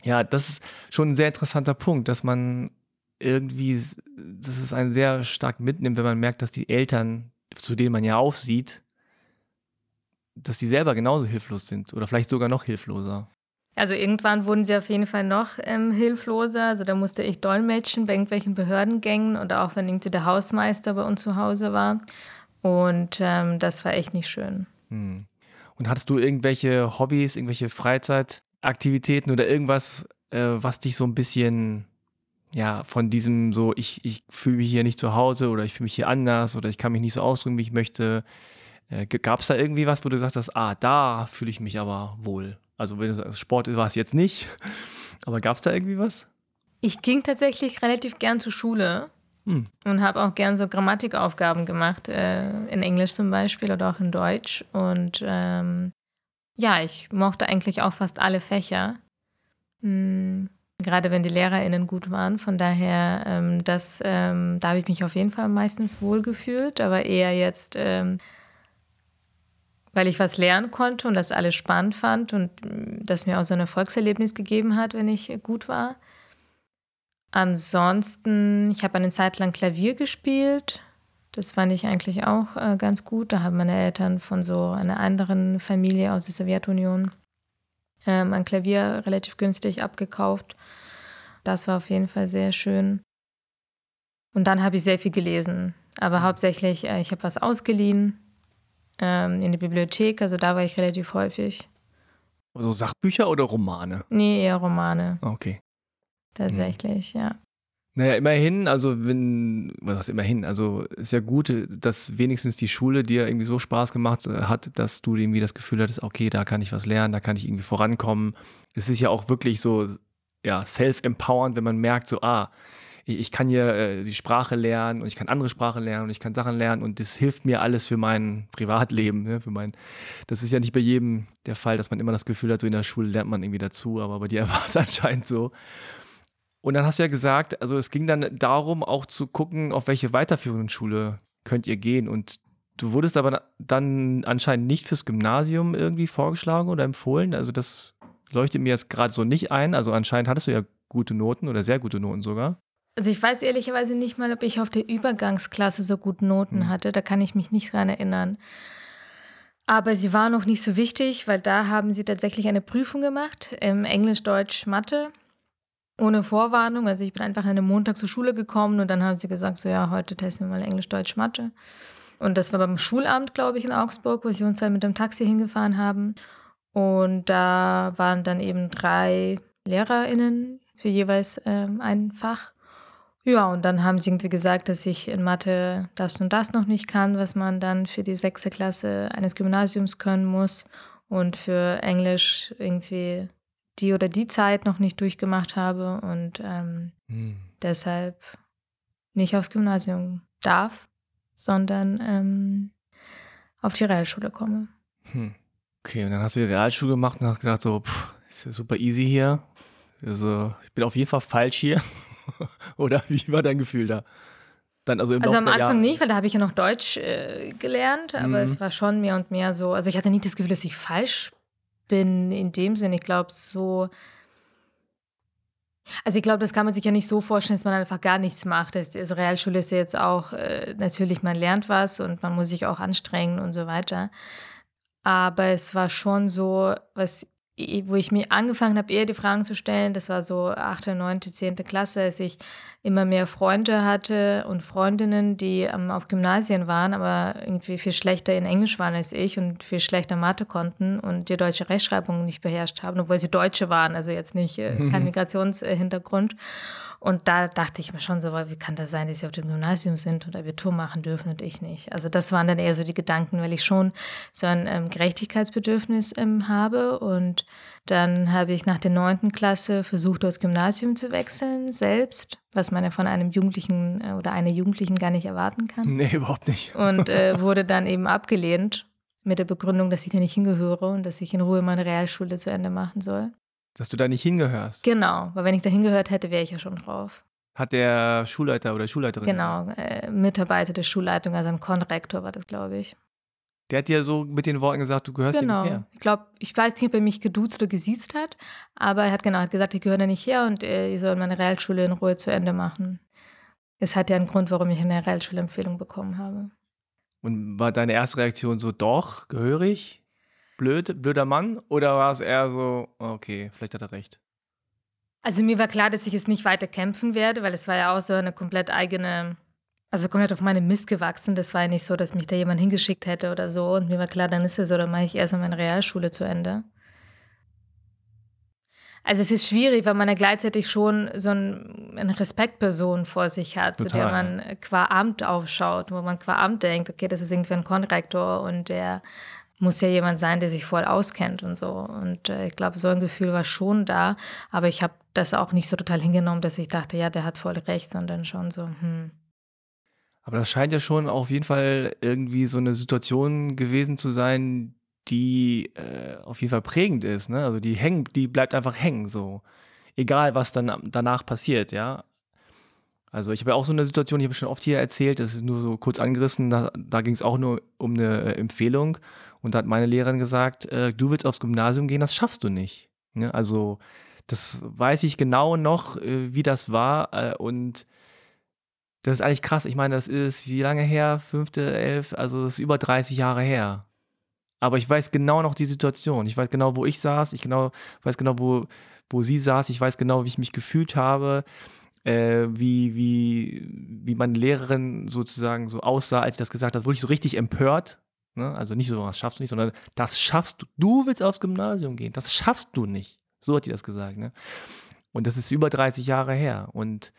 Ja, das ist schon ein sehr interessanter Punkt, dass man irgendwie, dass es einen sehr stark mitnimmt, wenn man merkt, dass die Eltern, zu denen man ja aufsieht, dass die selber genauso hilflos sind oder vielleicht sogar noch hilfloser. Also irgendwann wurden sie auf jeden Fall noch ähm, hilfloser. Also da musste ich dolmetschen bei irgendwelchen Behördengängen oder auch wenn irgendwie der Hausmeister bei uns zu Hause war. Und ähm, das war echt nicht schön. Hm. Und hattest du irgendwelche Hobbys, irgendwelche Freizeitaktivitäten oder irgendwas, äh, was dich so ein bisschen ja, von diesem so, ich, ich fühle mich hier nicht zu Hause oder ich fühle mich hier anders oder ich kann mich nicht so ausdrücken, wie ich möchte. Äh, Gab es da irgendwie was, wo du gesagt hast, ah, da fühle ich mich aber wohl? Also wenn du sagst, Sport war es jetzt nicht, [laughs] aber gab es da irgendwie was? Ich ging tatsächlich relativ gern zur Schule hm. und habe auch gern so Grammatikaufgaben gemacht, äh, in Englisch zum Beispiel oder auch in Deutsch. Und ähm, ja, ich mochte eigentlich auch fast alle Fächer. Hm gerade wenn die LehrerInnen gut waren. Von daher, ähm, das, ähm, da habe ich mich auf jeden Fall meistens wohl gefühlt, aber eher jetzt, ähm, weil ich was lernen konnte und das alles spannend fand und mm, das mir auch so ein Erfolgserlebnis gegeben hat, wenn ich gut war. Ansonsten, ich habe eine Zeit lang Klavier gespielt. Das fand ich eigentlich auch äh, ganz gut. Da haben meine Eltern von so einer anderen Familie aus der Sowjetunion ähm, ein Klavier relativ günstig abgekauft. Das war auf jeden Fall sehr schön. Und dann habe ich sehr viel gelesen. Aber hauptsächlich, äh, ich habe was ausgeliehen ähm, in der Bibliothek. Also da war ich relativ häufig. Also Sachbücher oder Romane? Nee, eher Romane. Okay. Tatsächlich, mhm. ja. Naja, immerhin, also wenn, was immerhin, also ist ja gut, dass wenigstens die Schule dir irgendwie so Spaß gemacht äh, hat, dass du irgendwie das Gefühl hattest, okay, da kann ich was lernen, da kann ich irgendwie vorankommen. Es ist ja auch wirklich so, ja, self-empowernd, wenn man merkt, so, ah, ich, ich kann hier äh, die Sprache lernen und ich kann andere Sprachen lernen und ich kann Sachen lernen und das hilft mir alles für mein Privatleben, ne, für mein, das ist ja nicht bei jedem der Fall, dass man immer das Gefühl hat, so in der Schule lernt man irgendwie dazu, aber bei dir [laughs] war es anscheinend so. Und dann hast du ja gesagt, also es ging dann darum, auch zu gucken, auf welche weiterführenden Schule könnt ihr gehen. Und du wurdest aber dann anscheinend nicht fürs Gymnasium irgendwie vorgeschlagen oder empfohlen. Also das leuchtet mir jetzt gerade so nicht ein. Also anscheinend hattest du ja gute Noten oder sehr gute Noten sogar. Also ich weiß ehrlicherweise nicht mal, ob ich auf der Übergangsklasse so gute Noten hm. hatte. Da kann ich mich nicht dran erinnern. Aber sie war noch nicht so wichtig, weil da haben sie tatsächlich eine Prüfung gemacht, Englisch, Deutsch, Mathe ohne Vorwarnung. Also ich bin einfach an einem Montag zur Schule gekommen und dann haben sie gesagt, so ja, heute testen wir mal Englisch, Deutsch, Mathe. Und das war beim Schulamt, glaube ich, in Augsburg, wo sie uns dann mit dem Taxi hingefahren haben. Und da waren dann eben drei LehrerInnen für jeweils ähm, ein Fach. Ja, und dann haben sie irgendwie gesagt, dass ich in Mathe das und das noch nicht kann, was man dann für die sechste Klasse eines Gymnasiums können muss. Und für Englisch irgendwie die oder die Zeit noch nicht durchgemacht habe und ähm, hm. deshalb nicht aufs Gymnasium darf, sondern ähm, auf die Realschule komme. Hm. Okay, und dann hast du die Realschule gemacht und hast gedacht, so, pff, ist ja super easy hier. Also, ich bin auf jeden Fall falsch hier. [laughs] Oder wie war dein Gefühl da? Dann also, also am Anfang Jahre. nicht, weil da habe ich ja noch Deutsch äh, gelernt, aber mhm. es war schon mehr und mehr so. Also ich hatte nie das Gefühl, dass ich falsch bin in dem Sinn. Ich glaube, so. Also ich glaube, das kann man sich ja nicht so vorstellen, dass man einfach gar nichts macht. Also Realschule ist ja jetzt auch, äh, natürlich, man lernt was und man muss sich auch anstrengen und so weiter. Aber es war schon so, was wo ich mir angefangen habe, eher die Fragen zu stellen, das war so 8., 9., 10. Klasse, als ich immer mehr Freunde hatte und Freundinnen, die ähm, auf Gymnasien waren, aber irgendwie viel schlechter in Englisch waren als ich und viel schlechter Mathe konnten und die deutsche Rechtschreibung nicht beherrscht haben, obwohl sie Deutsche waren, also jetzt nicht äh, kein [laughs] Migrationshintergrund. Und da dachte ich mir schon so, wie kann das sein, dass sie auf dem Gymnasium sind und Abitur machen dürfen und ich nicht? Also das waren dann eher so die Gedanken, weil ich schon so ein ähm, Gerechtigkeitsbedürfnis ähm, habe und dann habe ich nach der neunten Klasse versucht, aufs Gymnasium zu wechseln, selbst, was man ja von einem Jugendlichen äh, oder einer Jugendlichen gar nicht erwarten kann. Nee, überhaupt nicht. Und äh, [laughs] wurde dann eben abgelehnt mit der Begründung, dass ich da nicht hingehöre und dass ich in Ruhe meine Realschule zu Ende machen soll. Dass du da nicht hingehörst? Genau, weil wenn ich da hingehört hätte, wäre ich ja schon drauf. Hat der Schulleiter oder Schulleiterin? Genau, äh, Mitarbeiter der Schulleitung, also ein Konrektor war das, glaube ich. Der hat dir so mit den Worten gesagt, du gehörst genau. hier nicht her. Ich glaube, ich weiß nicht, ob er mich geduzt oder gesiezt hat, aber er hat genau hat gesagt, ich gehöre da nicht her und äh, ich soll meine Realschule in Ruhe zu Ende machen. Es hat ja einen Grund, warum ich eine Realschulempfehlung bekommen habe. Und war deine erste Reaktion so, doch, gehörig? Blöd, blöder Mann? Oder war es eher so, okay, vielleicht hat er recht? Also mir war klar, dass ich es nicht weiter kämpfen werde, weil es war ja auch so eine komplett eigene, also komplett auf meine Mist gewachsen. Das war ja nicht so, dass mich da jemand hingeschickt hätte oder so. Und mir war klar, dann ist es so, dann mache ich erstmal meine Realschule zu Ende. Also es ist schwierig, weil man ja gleichzeitig schon so ein, eine Respektperson vor sich hat, Total, zu der man qua Amt aufschaut, wo man qua Amt denkt, okay, das ist irgendwie ein Konrektor und der muss ja jemand sein, der sich voll auskennt und so. Und äh, ich glaube, so ein Gefühl war schon da, aber ich habe das auch nicht so total hingenommen, dass ich dachte, ja, der hat voll recht, sondern schon so, hm. Aber das scheint ja schon auf jeden Fall irgendwie so eine Situation gewesen zu sein, die äh, auf jeden Fall prägend ist. Ne? Also die hängt, die bleibt einfach hängen, so. Egal, was dann danach passiert, ja. Also ich habe ja auch so eine Situation, ich habe schon oft hier erzählt, das ist nur so kurz angerissen, da, da ging es auch nur um eine Empfehlung und da hat meine Lehrerin gesagt, äh, du willst aufs Gymnasium gehen, das schaffst du nicht. Ne? Also das weiß ich genau noch, äh, wie das war äh, und das ist eigentlich krass. Ich meine, das ist wie lange her? Fünfte, elf, also das ist über 30 Jahre her. Aber ich weiß genau noch die Situation. Ich weiß genau, wo ich saß. Ich genau, weiß genau, wo, wo sie saß. Ich weiß genau, wie ich mich gefühlt habe. Äh, wie, wie, wie meine Lehrerin sozusagen so aussah, als sie das gesagt hat, wurde ich so richtig empört. Ne? Also nicht so, das schaffst du nicht, sondern das schaffst du. Du willst aufs Gymnasium gehen. Das schaffst du nicht. So hat die das gesagt. Ne? Und das ist über 30 Jahre her. Und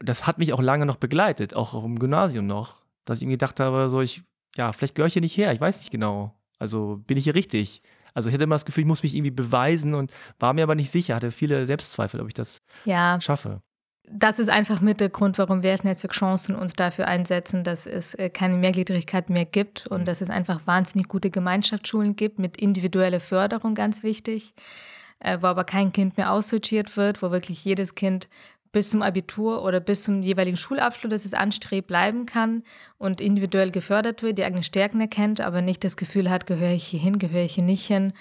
das hat mich auch lange noch begleitet, auch im Gymnasium noch, dass ich mir gedacht habe, so ich, ja, vielleicht gehöre ich hier nicht her, ich weiß nicht genau. Also bin ich hier richtig? Also ich hatte immer das Gefühl, ich muss mich irgendwie beweisen und war mir aber nicht sicher, hatte viele Selbstzweifel, ob ich das ja. schaffe. Das ist einfach mit der Grund, warum wir als Netzwerk Chancen uns dafür einsetzen, dass es äh, keine Mehrgliedrigkeit mehr gibt und mhm. dass es einfach wahnsinnig gute Gemeinschaftsschulen gibt mit individueller Förderung, ganz wichtig, äh, wo aber kein Kind mehr aussortiert wird, wo wirklich jedes Kind bis zum Abitur oder bis zum jeweiligen Schulabschluss, dass es anstrebt, bleiben kann und individuell gefördert wird, die eigenen Stärken erkennt, aber nicht das Gefühl hat, gehöre ich hier hin, gehöre ich hier nicht hin.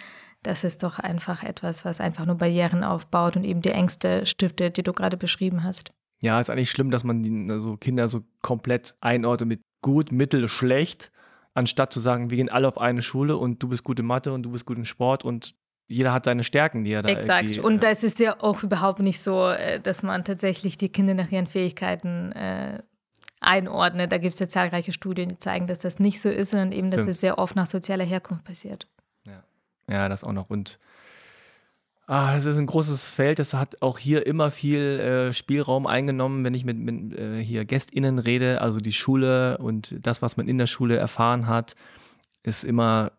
Das ist doch einfach etwas, was einfach nur Barrieren aufbaut und eben die Ängste stiftet, die du gerade beschrieben hast. Ja, ist eigentlich schlimm, dass man die, also Kinder so komplett einordnet mit gut, mittel, schlecht, anstatt zu sagen, wir gehen alle auf eine Schule und du bist gut in Mathe und du bist gut in Sport und jeder hat seine Stärken, die er da Exakt. Und äh, das ist ja auch überhaupt nicht so, äh, dass man tatsächlich die Kinder nach ihren Fähigkeiten äh, einordnet. Da gibt es ja zahlreiche Studien, die zeigen, dass das nicht so ist, sondern eben, dass Stimmt. es sehr oft nach sozialer Herkunft passiert. Ja, das auch noch. Und ah, das ist ein großes Feld. Das hat auch hier immer viel äh, Spielraum eingenommen, wenn ich mit, mit äh, hier GästInnen rede. Also die Schule und das, was man in der Schule erfahren hat, ist immer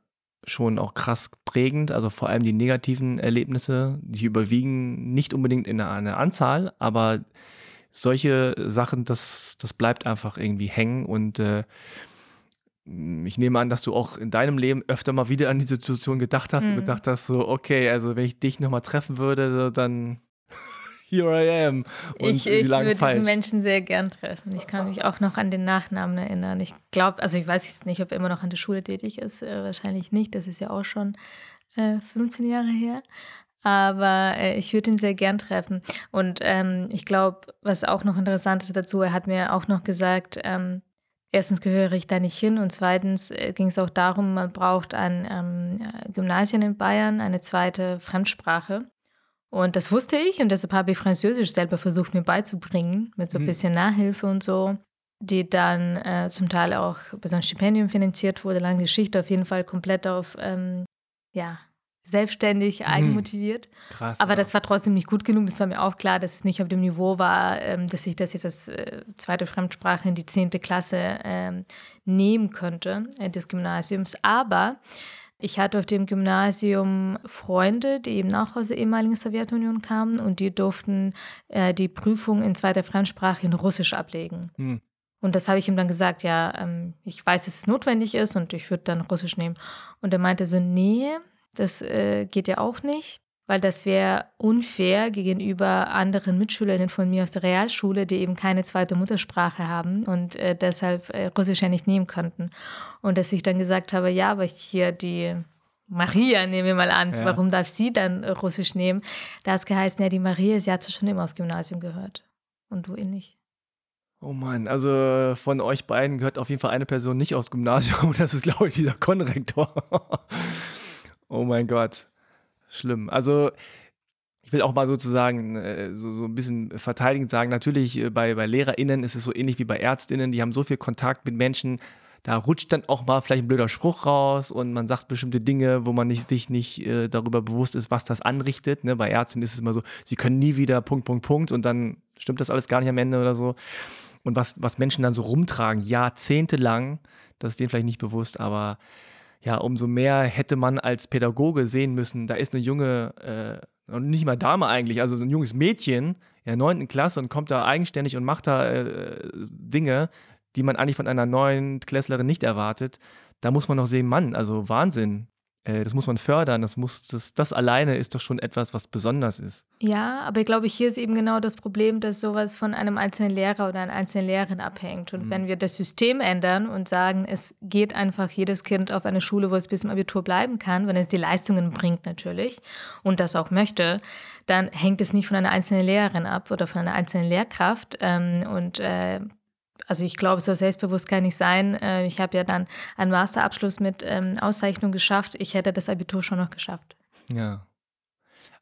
schon auch krass prägend, also vor allem die negativen Erlebnisse, die überwiegen nicht unbedingt in einer Anzahl, aber solche Sachen, das, das bleibt einfach irgendwie hängen und äh, ich nehme an, dass du auch in deinem Leben öfter mal wieder an die Situation gedacht hast mhm. und gedacht hast, so, okay, also wenn ich dich nochmal treffen würde, dann [laughs] here I am. Und ich, ich würde diesen Menschen sehr gern treffen. Ich kann mich auch noch an den Nachnamen erinnern. Ich glaube, also ich weiß jetzt nicht, ob er immer noch an der Schule tätig ist. Äh, wahrscheinlich nicht. Das ist ja auch schon äh, 15 Jahre her. Aber äh, ich würde ihn sehr gern treffen. Und ähm, ich glaube, was auch noch interessant ist dazu, er hat mir auch noch gesagt, ähm, erstens gehöre ich da nicht hin und zweitens äh, ging es auch darum, man braucht an ähm, Gymnasien in Bayern eine zweite Fremdsprache. Und das wusste ich und deshalb habe ich Französisch selber versucht mir beizubringen, mit so ein mhm. bisschen Nachhilfe und so, die dann äh, zum Teil auch über so ein Stipendium finanziert wurde, lange Geschichte, auf jeden Fall komplett auf, ähm, ja, selbstständig, mhm. eigenmotiviert. Krass. Aber ja. das war trotzdem nicht gut genug. Das war mir auch klar, dass es nicht auf dem Niveau war, ähm, dass ich das jetzt als äh, zweite Fremdsprache in die zehnte Klasse ähm, nehmen könnte, äh, des Gymnasiums. Aber Ich hatte auf dem Gymnasium Freunde, die eben auch aus der ehemaligen Sowjetunion kamen und die durften äh, die Prüfung in zweiter Fremdsprache in Russisch ablegen. Hm. Und das habe ich ihm dann gesagt, ja, ähm, ich weiß, dass es notwendig ist und ich würde dann Russisch nehmen. Und er meinte so, nee, das äh, geht ja auch nicht weil das wäre unfair gegenüber anderen Mitschülerinnen von mir aus der Realschule, die eben keine zweite Muttersprache haben und äh, deshalb äh, Russisch ja nicht nehmen könnten. Und dass ich dann gesagt habe, ja, aber hier die Maria, nehmen wir mal an, ja. warum darf sie dann Russisch nehmen? Da ist geheißen, ja, die Maria, sie hat schon immer aus Gymnasium gehört und du eh nicht. Oh Mann, also von euch beiden gehört auf jeden Fall eine Person nicht aus Gymnasium. [laughs] Das ist, glaube ich, dieser Konrektor. Oh mein Gott. Schlimm. Also ich will auch mal sozusagen äh, so, so ein bisschen verteidigend sagen, natürlich äh, bei, bei LehrerInnen ist es so ähnlich wie bei ÄrztInnen, die haben so viel Kontakt mit Menschen, da rutscht dann auch mal vielleicht ein blöder Spruch raus und man sagt bestimmte Dinge, wo man nicht, sich nicht äh, darüber bewusst ist, was das anrichtet. Ne? Bei Ärzten ist es immer so, sie können nie wieder Punkt, Punkt, Punkt und dann stimmt das alles gar nicht am Ende oder so. Und was, was Menschen dann so rumtragen, jahrzehntelang, das ist denen vielleicht nicht bewusst, aber ja, umso mehr hätte man als Pädagoge sehen müssen, da ist eine junge, äh, nicht mal Dame eigentlich, also ein junges Mädchen in der neunten Klasse und kommt da eigenständig und macht da äh, Dinge, die man eigentlich von einer neuen Klässlerin nicht erwartet. Da muss man noch sehen, Mann, also Wahnsinn. Äh, das muss man fördern. Das, muss, das, das alleine ist doch schon etwas, was besonders ist. Ja, aber ich glaube, hier ist eben genau das Problem, dass sowas von einem einzelnen Lehrer oder einer einzelnen Lehrerin abhängt. Und mhm. wenn wir das System ändern und sagen, es geht einfach jedes Kind auf eine Schule, wo es bis zum Abitur bleiben kann, wenn es die Leistungen bringt natürlich und das auch möchte, dann hängt es nicht von einer einzelnen Lehrerin ab oder von einer einzelnen Lehrkraft. Ähm, und äh, also ich glaube, so selbstbewusst kann ich sein. Äh, ich habe ja dann einen Masterabschluss mit ähm, Auszeichnung geschafft. Ich hätte das Abitur schon noch geschafft. Ja.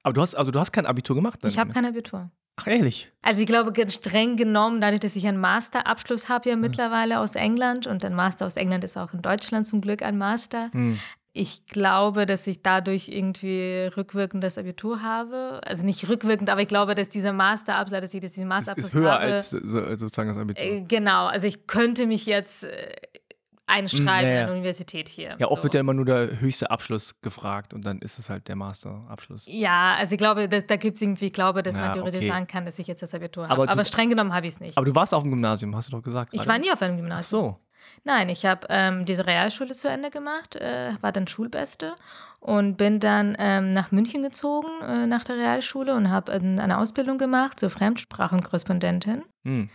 Aber du hast, also du hast kein Abitur gemacht? Dann, ich habe kein Abitur. Ach, ehrlich? Also ich glaube, streng genommen, dadurch, dass ich einen Masterabschluss habe ja mittlerweile aus England und ein Master aus England ist auch in Deutschland zum Glück ein Master, hm ich glaube, dass ich dadurch irgendwie rückwirkend das Abitur habe. Also nicht rückwirkend, aber ich glaube, dass dieser Masterabschluss, dass ich das diesen Masterabschluss ist höher habe, als sozusagen das Abitur. Äh, genau, also ich könnte mich jetzt äh, einschreiben naja. an der Universität hier. Ja, oft so. wird ja immer nur der höchste Abschluss gefragt und dann ist es halt der Masterabschluss. Ja, also ich glaube, dass, da gibt es irgendwie, ich glaube, dass ja, man theoretisch okay. sagen kann, dass ich jetzt das Abitur habe. Aber, aber streng genommen habe ich es nicht. Aber du warst auf dem Gymnasium, hast du doch gesagt. Ich gerade. war nie auf einem Gymnasium. Ach so. Nein, ich habe ähm, diese Realschule zu Ende gemacht, äh, war dann Schulbeste und bin dann ähm, nach München gezogen äh, nach der Realschule und habe äh, eine Ausbildung gemacht zur Fremdsprachenkorrespondentin. Hm.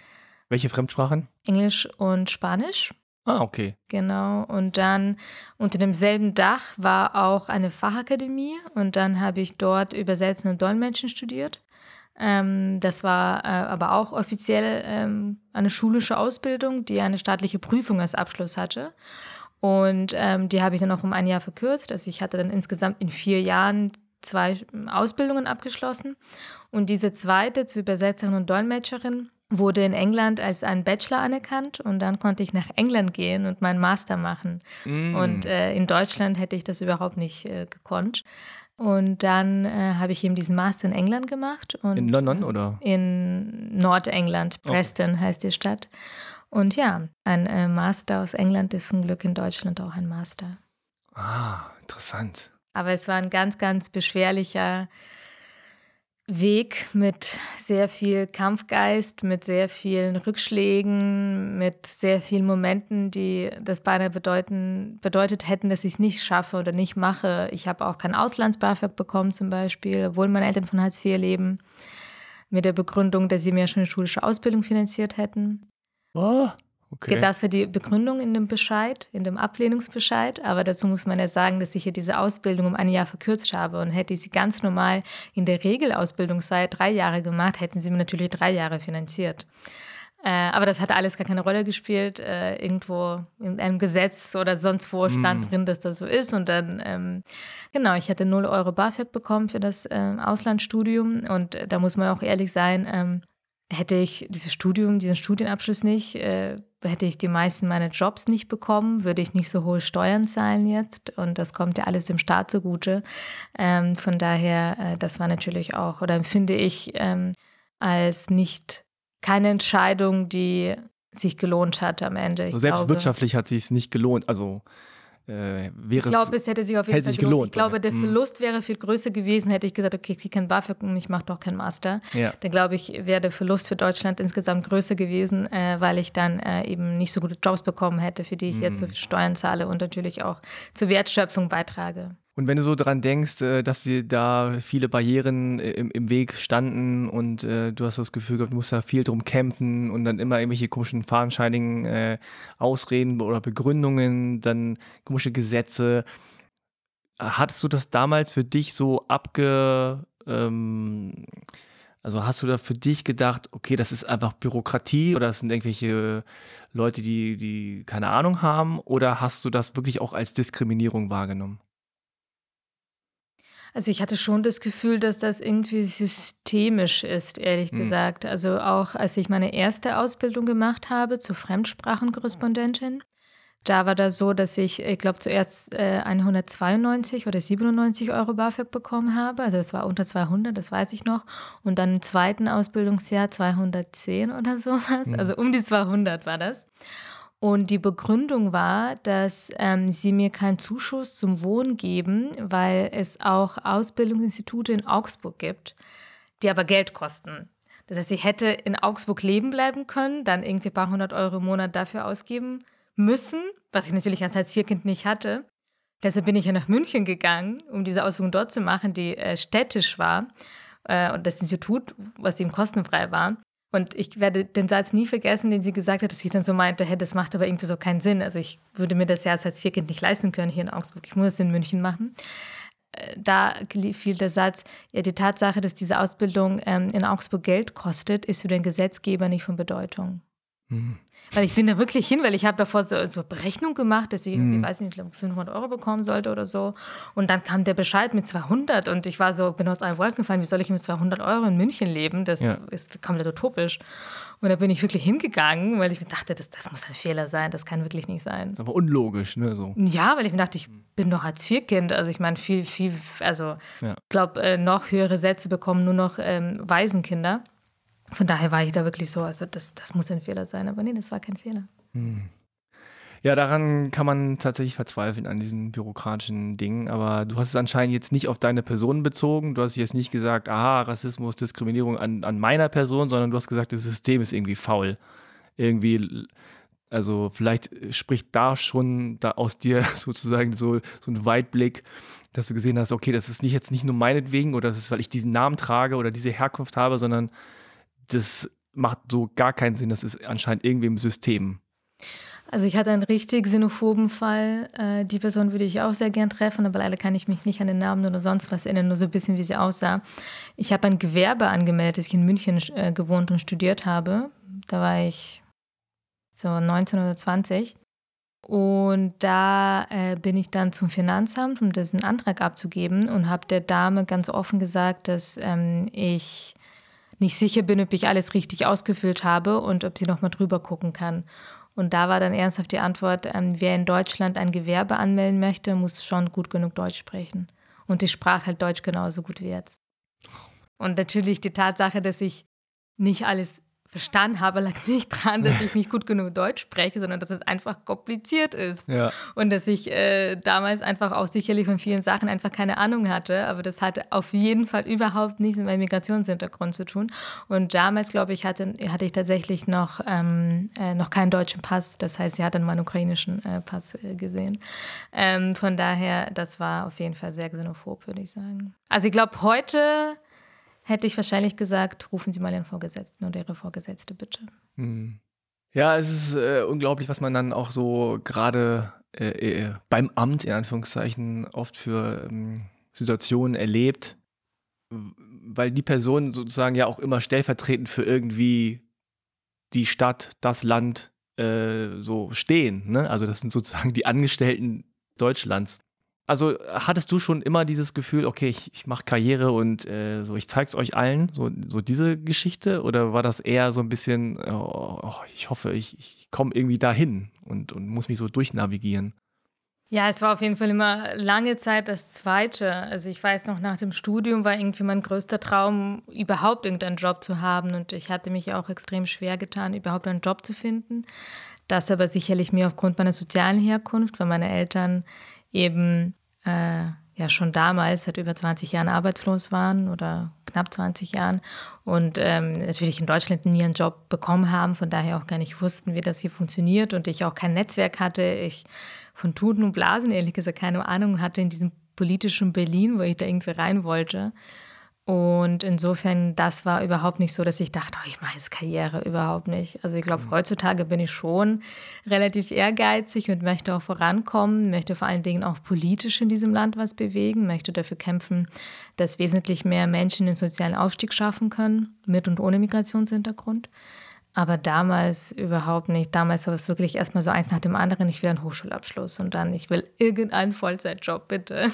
Welche Fremdsprachen? Englisch und Spanisch. Ah, okay. Genau. Und dann unter demselben Dach war auch eine Fachakademie und dann habe ich dort Übersetzen und Dolmetschen studiert. Ähm, das war äh, aber auch offiziell ähm, eine schulische Ausbildung, die eine staatliche Prüfung als Abschluss hatte. Und ähm, die habe ich dann auch um ein Jahr verkürzt. Also ich hatte dann insgesamt in vier Jahren zwei Ausbildungen abgeschlossen. Und diese zweite zur Übersetzerin und Dolmetscherin wurde in England als ein Bachelor anerkannt und dann konnte ich nach England gehen und meinen Master machen. Mm. Und äh, in Deutschland hätte ich das überhaupt nicht äh, gekonnt. Und dann äh, habe ich eben diesen Master in England gemacht. Und, in London oder? In Nordengland, Preston okay. heißt die Stadt. Und ja, ein äh, Master aus England ist zum Glück in Deutschland auch ein Master. Ah, interessant. Aber es war ein ganz, ganz beschwerlicher Weg mit sehr viel Kampfgeist, mit sehr vielen Rückschlägen, mit sehr vielen Momenten, die das beinahe bedeuten, bedeutet hätten, dass ich es nicht schaffe oder nicht mache. Ich habe auch kein Auslands-BAföG bekommen zum Beispiel, obwohl meine Eltern von Hartz IV leben, mit der Begründung, dass sie mir schon eine schulische Ausbildung finanziert hätten. Oh. Okay. Das war die Begründung in dem Bescheid, in dem Ablehnungsbescheid. Aber dazu muss man ja sagen, dass ich hier diese Ausbildung um ein Jahr verkürzt habe. Und hätte ich sie ganz normal in der Regelausbildungszeit drei Jahre gemacht, hätten sie mir natürlich drei Jahre finanziert. Äh, aber das hat alles gar keine Rolle gespielt. Äh, irgendwo in einem Gesetz oder sonst wo stand mm. drin, dass das so ist. Und dann, ähm, genau, ich hatte 0 Euro BAföG bekommen für das ähm, Auslandsstudium. Und da muss man auch ehrlich sein, ähm, hätte ich dieses Studium, diesen Studienabschluss nicht, äh, hätte ich die meisten meiner Jobs nicht bekommen, würde ich nicht so hohe Steuern zahlen jetzt. Und das kommt ja alles dem Staat zugute. Ähm, von daher, äh, das war natürlich auch, oder empfinde ich ähm, als nicht keine Entscheidung, die sich gelohnt hat am Ende. Also selbst glaube, wirtschaftlich hat sich es nicht gelohnt. Also äh, wäre Ich glaube, es hätte sich auf jeden Fall gelohnt. gelohnt. Ich glaube, der hm. Verlust mhm. wäre viel größer gewesen, hätte ich gesagt, okay, ich kriege kein BAföG und ich mache doch keinen Master. Ja. Dann glaube ich, wäre der Verlust für Deutschland insgesamt größer gewesen, äh, weil ich dann äh, eben nicht so gute Jobs bekommen hätte, für die ich mhm. jetzt so viel Steuern zahle und natürlich auch zur Wertschöpfung beitrage. Und wenn du so dran denkst, äh, dass dir da viele Barrieren äh, im, im Weg standen und äh, du hast das Gefühl gehabt, du musst da viel drum kämpfen und dann immer irgendwelche komischen fadenscheinigen äh, Ausreden oder Begründungen, dann komische Gesetze. Hattest du das damals für dich so abge... Ähm, also hast du da für dich gedacht, okay, das ist einfach Bürokratie oder das sind irgendwelche Leute, die, die keine Ahnung haben? Oder hast du das wirklich auch als Diskriminierung wahrgenommen? Also ich hatte schon das Gefühl, dass das irgendwie systemisch ist, ehrlich mhm. gesagt. Also auch als ich meine erste Ausbildung gemacht habe zur Fremdsprachenkorrespondentin, da war das so, dass ich, ich glaube, zuerst äh, 192 oder 97 Euro BAföG bekommen habe. Also es war unter 200, das weiß ich noch. Und dann im zweiten Ausbildungsjahr 210 oder sowas. Mhm. Also um die 200 war das. Und die Begründung war, dass ähm, sie mir keinen Zuschuss zum Wohnen geben, weil es auch Ausbildungsinstitute in Augsburg gibt, die aber Geld kosten. Das heißt, ich hätte in Augsburg leben bleiben können, dann irgendwie ein paar hundert Euro im Monat dafür ausgeben müssen, was ich natürlich als Hartz-IV-Kind nicht hatte. Deshalb bin ich ja nach München gegangen, um diese Ausbildung dort zu machen, die äh, städtisch war. Äh, und das Institut, was eben kostenfrei war. Und ich werde den Satz nie vergessen, den sie gesagt hat, dass sie dann so meinte, hey, das macht aber irgendwie so keinen Sinn. Also ich würde mir das ja als Vierkind nicht leisten können hier in Augsburg. Ich muss es in München machen. Äh, da fiel der Satz, ja, die Tatsache, dass diese Ausbildung ähm, in Augsburg Geld kostet, ist für den Gesetzgeber nicht von Bedeutung. Mhm. Weil ich bin da wirklich hin, weil ich habe davor so, so Berechnung gemacht, dass ich irgendwie, mhm. weiß nicht, 500 Euro bekommen sollte oder so. Und dann kam der Bescheid mit 200 und ich war so, bin aus allen Wolken gefallen, wie soll ich mit 200 Euro in München leben? Das ja. ist komplett utopisch. Und da bin ich wirklich hingegangen, weil ich mir dachte, das, das muss ein Fehler sein, das kann wirklich nicht sein. Das ist aber unlogisch, ne? So. Ja, weil ich mir dachte, ich bin doch als Vierkind. Also ich meine, viel, viel, also ich ja. glaube, äh, noch höhere Sätze bekommen nur noch ähm, Waisenkinder. Von daher war ich da wirklich so, also das, das muss ein Fehler sein. Aber nee, das war kein Fehler. Hm. Ja, daran kann man tatsächlich verzweifeln an diesen bürokratischen Dingen. Aber du hast es anscheinend jetzt nicht auf deine Person bezogen. Du hast jetzt nicht gesagt, aha, Rassismus, Diskriminierung an, an meiner Person, sondern du hast gesagt, das System ist irgendwie faul. Irgendwie, also vielleicht spricht da schon da aus dir [laughs] sozusagen so, so ein Weitblick, dass du gesehen hast, okay, das ist nicht jetzt nicht nur meinetwegen oder das ist, weil ich diesen Namen trage oder diese Herkunft habe, sondern das macht so gar keinen Sinn. Das ist anscheinend irgendwie im System. Also ich hatte einen richtig xenophoben Fall. Äh, die Person würde ich auch sehr gern treffen, aber leider kann ich mich nicht an den Namen oder sonst was erinnern, nur so ein bisschen, wie sie aussah. Ich habe ein Gewerbe angemeldet, dass ich in München äh, gewohnt und studiert habe. Da war ich so 19 oder 20. Und da äh, bin ich dann zum Finanzamt, um diesen Antrag abzugeben und habe der Dame ganz offen gesagt, dass ähm, ich nicht sicher bin, ob ich alles richtig ausgefüllt habe und ob sie noch mal drüber gucken kann. Und da war dann ernsthaft die Antwort, ähm, wer in Deutschland ein Gewerbe anmelden möchte, muss schon gut genug Deutsch sprechen. Und ich sprach halt Deutsch genauso gut wie jetzt. Und natürlich die Tatsache, dass ich nicht alles verstanden habe, lag nicht dran, dass ich nicht gut genug Deutsch spreche, sondern dass es einfach kompliziert ist. Ja. Und dass ich äh, damals einfach auch sicherlich von vielen Sachen einfach keine Ahnung hatte. Aber das hatte auf jeden Fall überhaupt nichts mit meinem Migrationshintergrund zu tun. Und damals, glaube ich, hatte, hatte ich tatsächlich noch, ähm, äh, noch keinen deutschen Pass. Das heißt, sie hat dann meinen ukrainischen äh, Pass äh, gesehen. Ähm, von daher, das war auf jeden Fall sehr xenophob, würde ich sagen. Also ich glaube, heute hätte ich wahrscheinlich gesagt, rufen Sie mal Ihren Vorgesetzten oder Ihre Vorgesetzte bitte. Hm. Ja, es ist äh, unglaublich, was man dann auch so gerade äh, äh, beim Amt in Anführungszeichen oft für ähm, Situationen erlebt, weil die Personen sozusagen ja auch immer stellvertretend für irgendwie die Stadt, das Land äh, so stehen. Ne? Also das sind sozusagen die Angestellten Deutschlands. Also hattest du schon immer dieses Gefühl, okay, ich, ich mache Karriere und äh, so, ich zeig's euch allen, so, so diese Geschichte? Oder war das eher so ein bisschen, oh, oh, ich hoffe, ich, ich komme irgendwie dahin und, und muss mich so durchnavigieren? Ja, es war auf jeden Fall immer lange Zeit das Zweite. Also ich weiß noch, nach dem Studium war irgendwie mein größter Traum, überhaupt irgendeinen Job zu haben. Und ich hatte mich auch extrem schwer getan, überhaupt einen Job zu finden. Das aber sicherlich mir aufgrund meiner sozialen Herkunft, weil meine Eltern eben äh, ja schon damals seit über 20 Jahren arbeitslos waren oder knapp 20 Jahren und ähm, natürlich in Deutschland nie einen Job bekommen haben, von daher auch gar nicht wussten, wie das hier funktioniert und ich auch kein Netzwerk hatte. Ich von Tuten und Blasen ehrlich gesagt keine Ahnung hatte in diesem politischen Berlin, wo ich da irgendwie rein wollte. Und insofern, das war überhaupt nicht so, dass ich dachte, oh, ich mache jetzt Karriere, überhaupt nicht. Also ich glaube, mhm. heutzutage bin ich schon relativ ehrgeizig und möchte auch vorankommen, möchte vor allen Dingen auch politisch in diesem Land was bewegen, möchte dafür kämpfen, dass wesentlich mehr Menschen den sozialen Aufstieg schaffen können, mit und ohne Migrationshintergrund. Aber damals überhaupt nicht. Damals war es wirklich erstmal so eins nach dem anderen. Ich will einen Hochschulabschluss und dann, ich will irgendeinen Vollzeitjob, bitte.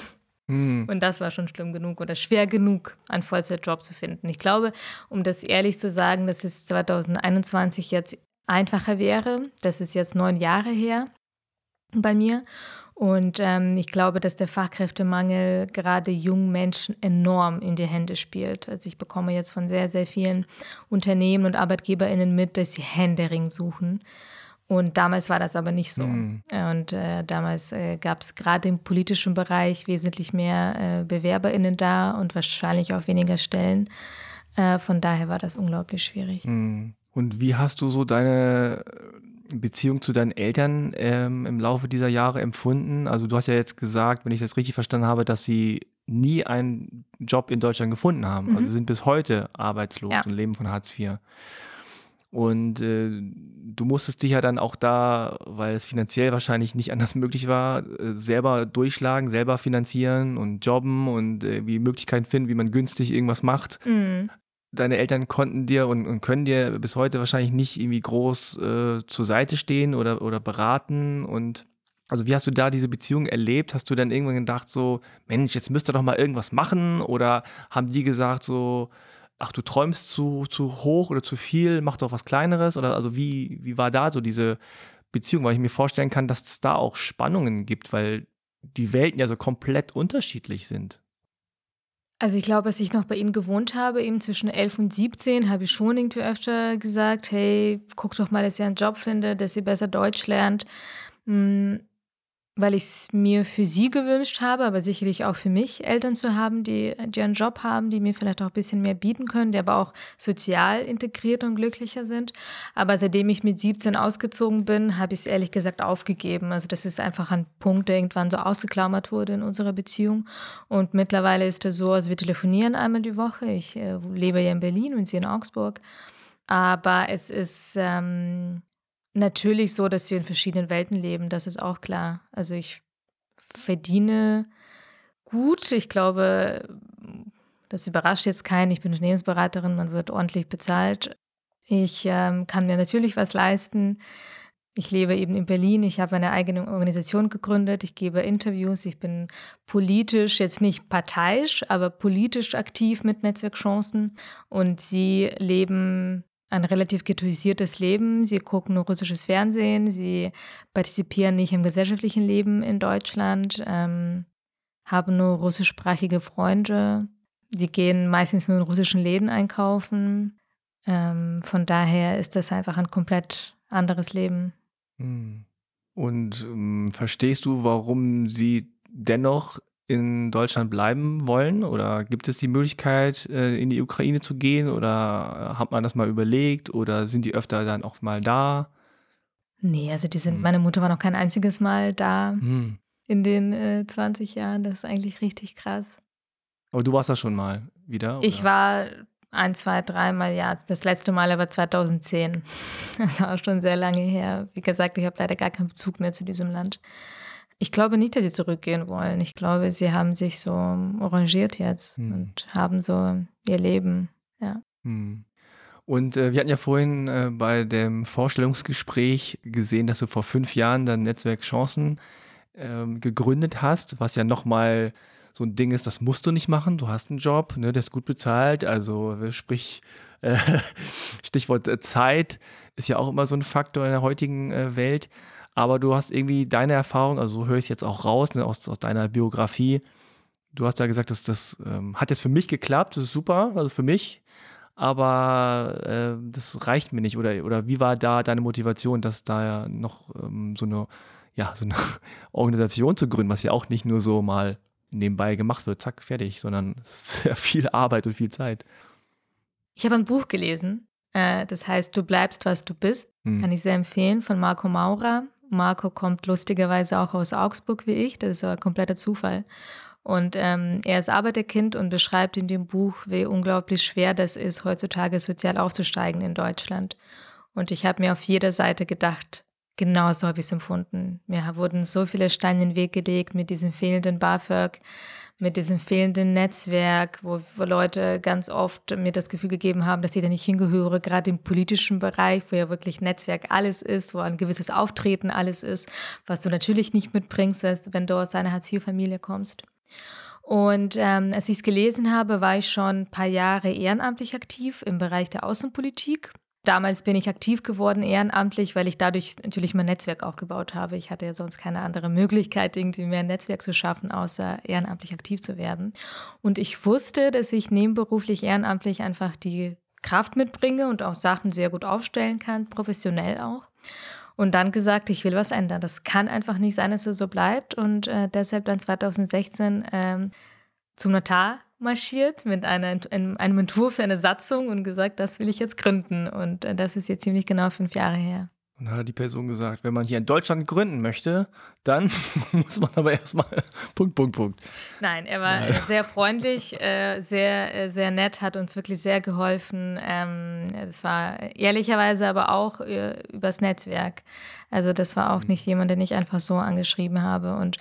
Mhm. Und das war schon schlimm genug oder schwer genug, einen Vollzeitjob zu finden. Ich glaube, um das ehrlich zu sagen, dass es 2021 jetzt einfacher wäre. Das ist jetzt neun Jahre her bei mir. Und ähm, ich glaube, dass der Fachkräftemangel gerade jungen Menschen enorm in die Hände spielt. Also ich bekomme jetzt von sehr, sehr vielen Unternehmen und ArbeitgeberInnen mit, dass sie Händering suchen. Und damals war das aber nicht so. Mhm. Und äh, damals äh, gab es gerade im politischen Bereich wesentlich mehr äh, BewerberInnen da und wahrscheinlich auch weniger Stellen. Äh, von daher war das unglaublich schwierig. Mhm. Und wie hast du so deine Beziehung zu deinen Eltern ähm, im Laufe dieser Jahre empfunden? Also du hast ja jetzt gesagt, wenn ich das richtig verstanden habe, dass sie nie einen Job in Deutschland gefunden haben. Also mhm. Also sind bis heute arbeitslos ja. und leben von Hartz IV. Und äh, du musstest dich ja dann auch da, weil es finanziell wahrscheinlich nicht anders möglich war, äh, selber durchschlagen, selber finanzieren und jobben und äh, wie Möglichkeiten finden, wie man günstig irgendwas macht. Mhm. Deine Eltern konnten dir und, und, können dir bis heute wahrscheinlich nicht irgendwie groß äh, zur Seite stehen oder, oder beraten. Und also wie hast du da diese Beziehung erlebt? Hast du dann irgendwann gedacht, so, Mensch, jetzt müsst ihr doch mal irgendwas machen? Oder haben die gesagt, so, ach, du träumst zu, zu hoch oder zu viel, mach doch was Kleineres? Oder also wie, wie war da so diese Beziehung? Weil ich mir vorstellen kann, dass es da auch Spannungen gibt, weil die Welten ja so komplett unterschiedlich sind. Also ich glaube, als ich noch bei Ihnen gewohnt habe, eben zwischen 11 und 17, habe ich schon irgendwie öfter gesagt, hey, guck doch mal, dass ihr einen Job findet, dass ihr besser Deutsch lernt. Hm, weil ich es mir für sie gewünscht habe, aber sicherlich auch für mich, Eltern zu haben, die, die einen Job haben, die mir vielleicht auch ein bisschen mehr bieten können, die aber auch sozial integriert und glücklicher sind. Aber seitdem ich mit 17 ausgezogen bin, habe ich es ehrlich gesagt aufgegeben. Also das ist einfach ein Punkt, der irgendwann so ausgeklammert wurde in unserer Beziehung. Und mittlerweile ist es so, also wir telefonieren einmal die Woche. Ich äh, lebe ja in Berlin und sie in Augsburg. Aber es ist... Ähm, natürlich so, dass wir in verschiedenen Welten leben, das ist auch klar. Also ich verdiene gut. Ich glaube, das überrascht jetzt keinen. Ich bin Unternehmensberaterin, man wird ordentlich bezahlt. Ich ähm, kann mir natürlich was leisten. Ich lebe eben in Berlin. Ich habe eine eigene Organisation gegründet. Ich gebe Interviews. Ich bin politisch, jetzt nicht parteiisch, aber politisch aktiv mit Netzwerkchancen. Und sie leben ein relativ ghettoisiertes Leben. Sie gucken nur russisches Fernsehen, sie partizipieren nicht im gesellschaftlichen Leben in Deutschland, ähm, haben nur russischsprachige Freunde. Sie gehen meistens nur in russischen Läden einkaufen. Ähm, von daher ist das einfach ein komplett anderes Leben. Hm. Und ähm, verstehst du, warum sie dennoch in Deutschland bleiben wollen? Oder gibt es die Möglichkeit, äh, in die Ukraine zu gehen? Oder hat man das mal überlegt? Oder sind die öfter dann auch mal da? Nee, also die sind, hm. meine Mutter war noch kein einziges Mal da hm. in den äh, 20 Jahren. Das ist eigentlich richtig krass. Aber du warst da schon mal wieder? Oder? Ich war ein, zwei, dreimal, ja. Das letzte Mal aber 2010. [laughs] Das war auch schon sehr lange her. Wie gesagt, ich habe leider gar keinen Bezug mehr zu diesem Land. Ich glaube nicht, dass sie zurückgehen wollen. Ich glaube, sie haben sich so arrangiert jetzt hm. und haben so ihr Leben. Ja. Hm. Und äh, wir hatten ja vorhin äh, bei dem Vorstellungsgespräch gesehen, dass du vor fünf Jahren dein Netzwerk Chancen äh, gegründet hast, was ja nochmal so ein Ding ist, das musst du nicht machen. Du hast einen Job, ne, der ist gut bezahlt. Also sprich, äh, [laughs] Stichwort äh, Zeit ist ja auch immer so ein Faktor in der heutigen äh, Welt aber du hast irgendwie deine Erfahrung, also so höre ich es jetzt auch raus, ne, aus, aus deiner Biografie. Du hast ja gesagt, dass das ähm, hat jetzt für mich geklappt, das ist super, also für mich. aber äh, das reicht mir nicht. Oder, oder wie war da deine Motivation, dass da ja noch ähm, so eine, ja, so eine [laughs] Organisation zu gründen, was ja auch nicht nur so mal nebenbei gemacht wird, zack, fertig, sondern [laughs] sehr viel Arbeit und viel Zeit. Ich habe ein Buch gelesen, äh, das heißt Du bleibst, was du bist. Hm. Kann ich sehr empfehlen, von Marco Maurer. Marco kommt lustigerweise auch aus Augsburg wie ich, das ist aber ein kompletter Zufall. Und ähm, er ist Arbeiterkind und beschreibt in dem Buch, wie unglaublich schwer das ist, heutzutage sozial aufzusteigen in Deutschland. Und ich habe mir auf jeder Seite gedacht, genau so habe ich es empfunden. Mir wurden so viele Steine in den Weg gelegt mit diesem fehlenden BAföG, mit diesem fehlenden Netzwerk, wo, wo, Leute ganz oft mir das Gefühl gegeben haben, dass ich da nicht hingehöre, gerade im politischen Bereich, wo ja wirklich Netzwerk alles ist, wo ein gewisses Auftreten alles ist, was du natürlich nicht mitbringst, wenn du aus einer Hartz-IV-Familie kommst. Und ähm, als ich es gelesen habe, war ich schon ein paar Jahre ehrenamtlich aktiv im Bereich der Außenpolitik. Damals bin ich aktiv geworden ehrenamtlich, weil ich dadurch natürlich mein Netzwerk aufgebaut habe. Ich hatte ja sonst keine andere Möglichkeit, irgendwie mehr ein Netzwerk zu schaffen, außer ehrenamtlich aktiv zu werden. Und ich wusste, dass ich nebenberuflich ehrenamtlich einfach die Kraft mitbringe und auch Sachen sehr gut aufstellen kann, professionell auch. Und dann gesagt, ich will was ändern. Das kann einfach nicht sein, dass es so bleibt. Und äh, deshalb dann 2016 ähm, zum Notar marschiert mit einer, einem Entwurf für eine Satzung und gesagt, das will ich jetzt gründen. Und äh, das ist jetzt ziemlich genau fünf Jahre her. Und dann hat die Person gesagt, wenn man hier in Deutschland gründen möchte, dann [laughs] muss man aber erstmal [laughs] Punkt, Punkt, Punkt. Nein, er war Nein. sehr freundlich, äh, sehr, äh, sehr nett, hat uns wirklich sehr geholfen. Ähm, das war ehrlicherweise aber auch übers Netzwerk. Also das war auch mhm. nicht jemand, den ich einfach so angeschrieben habe. Und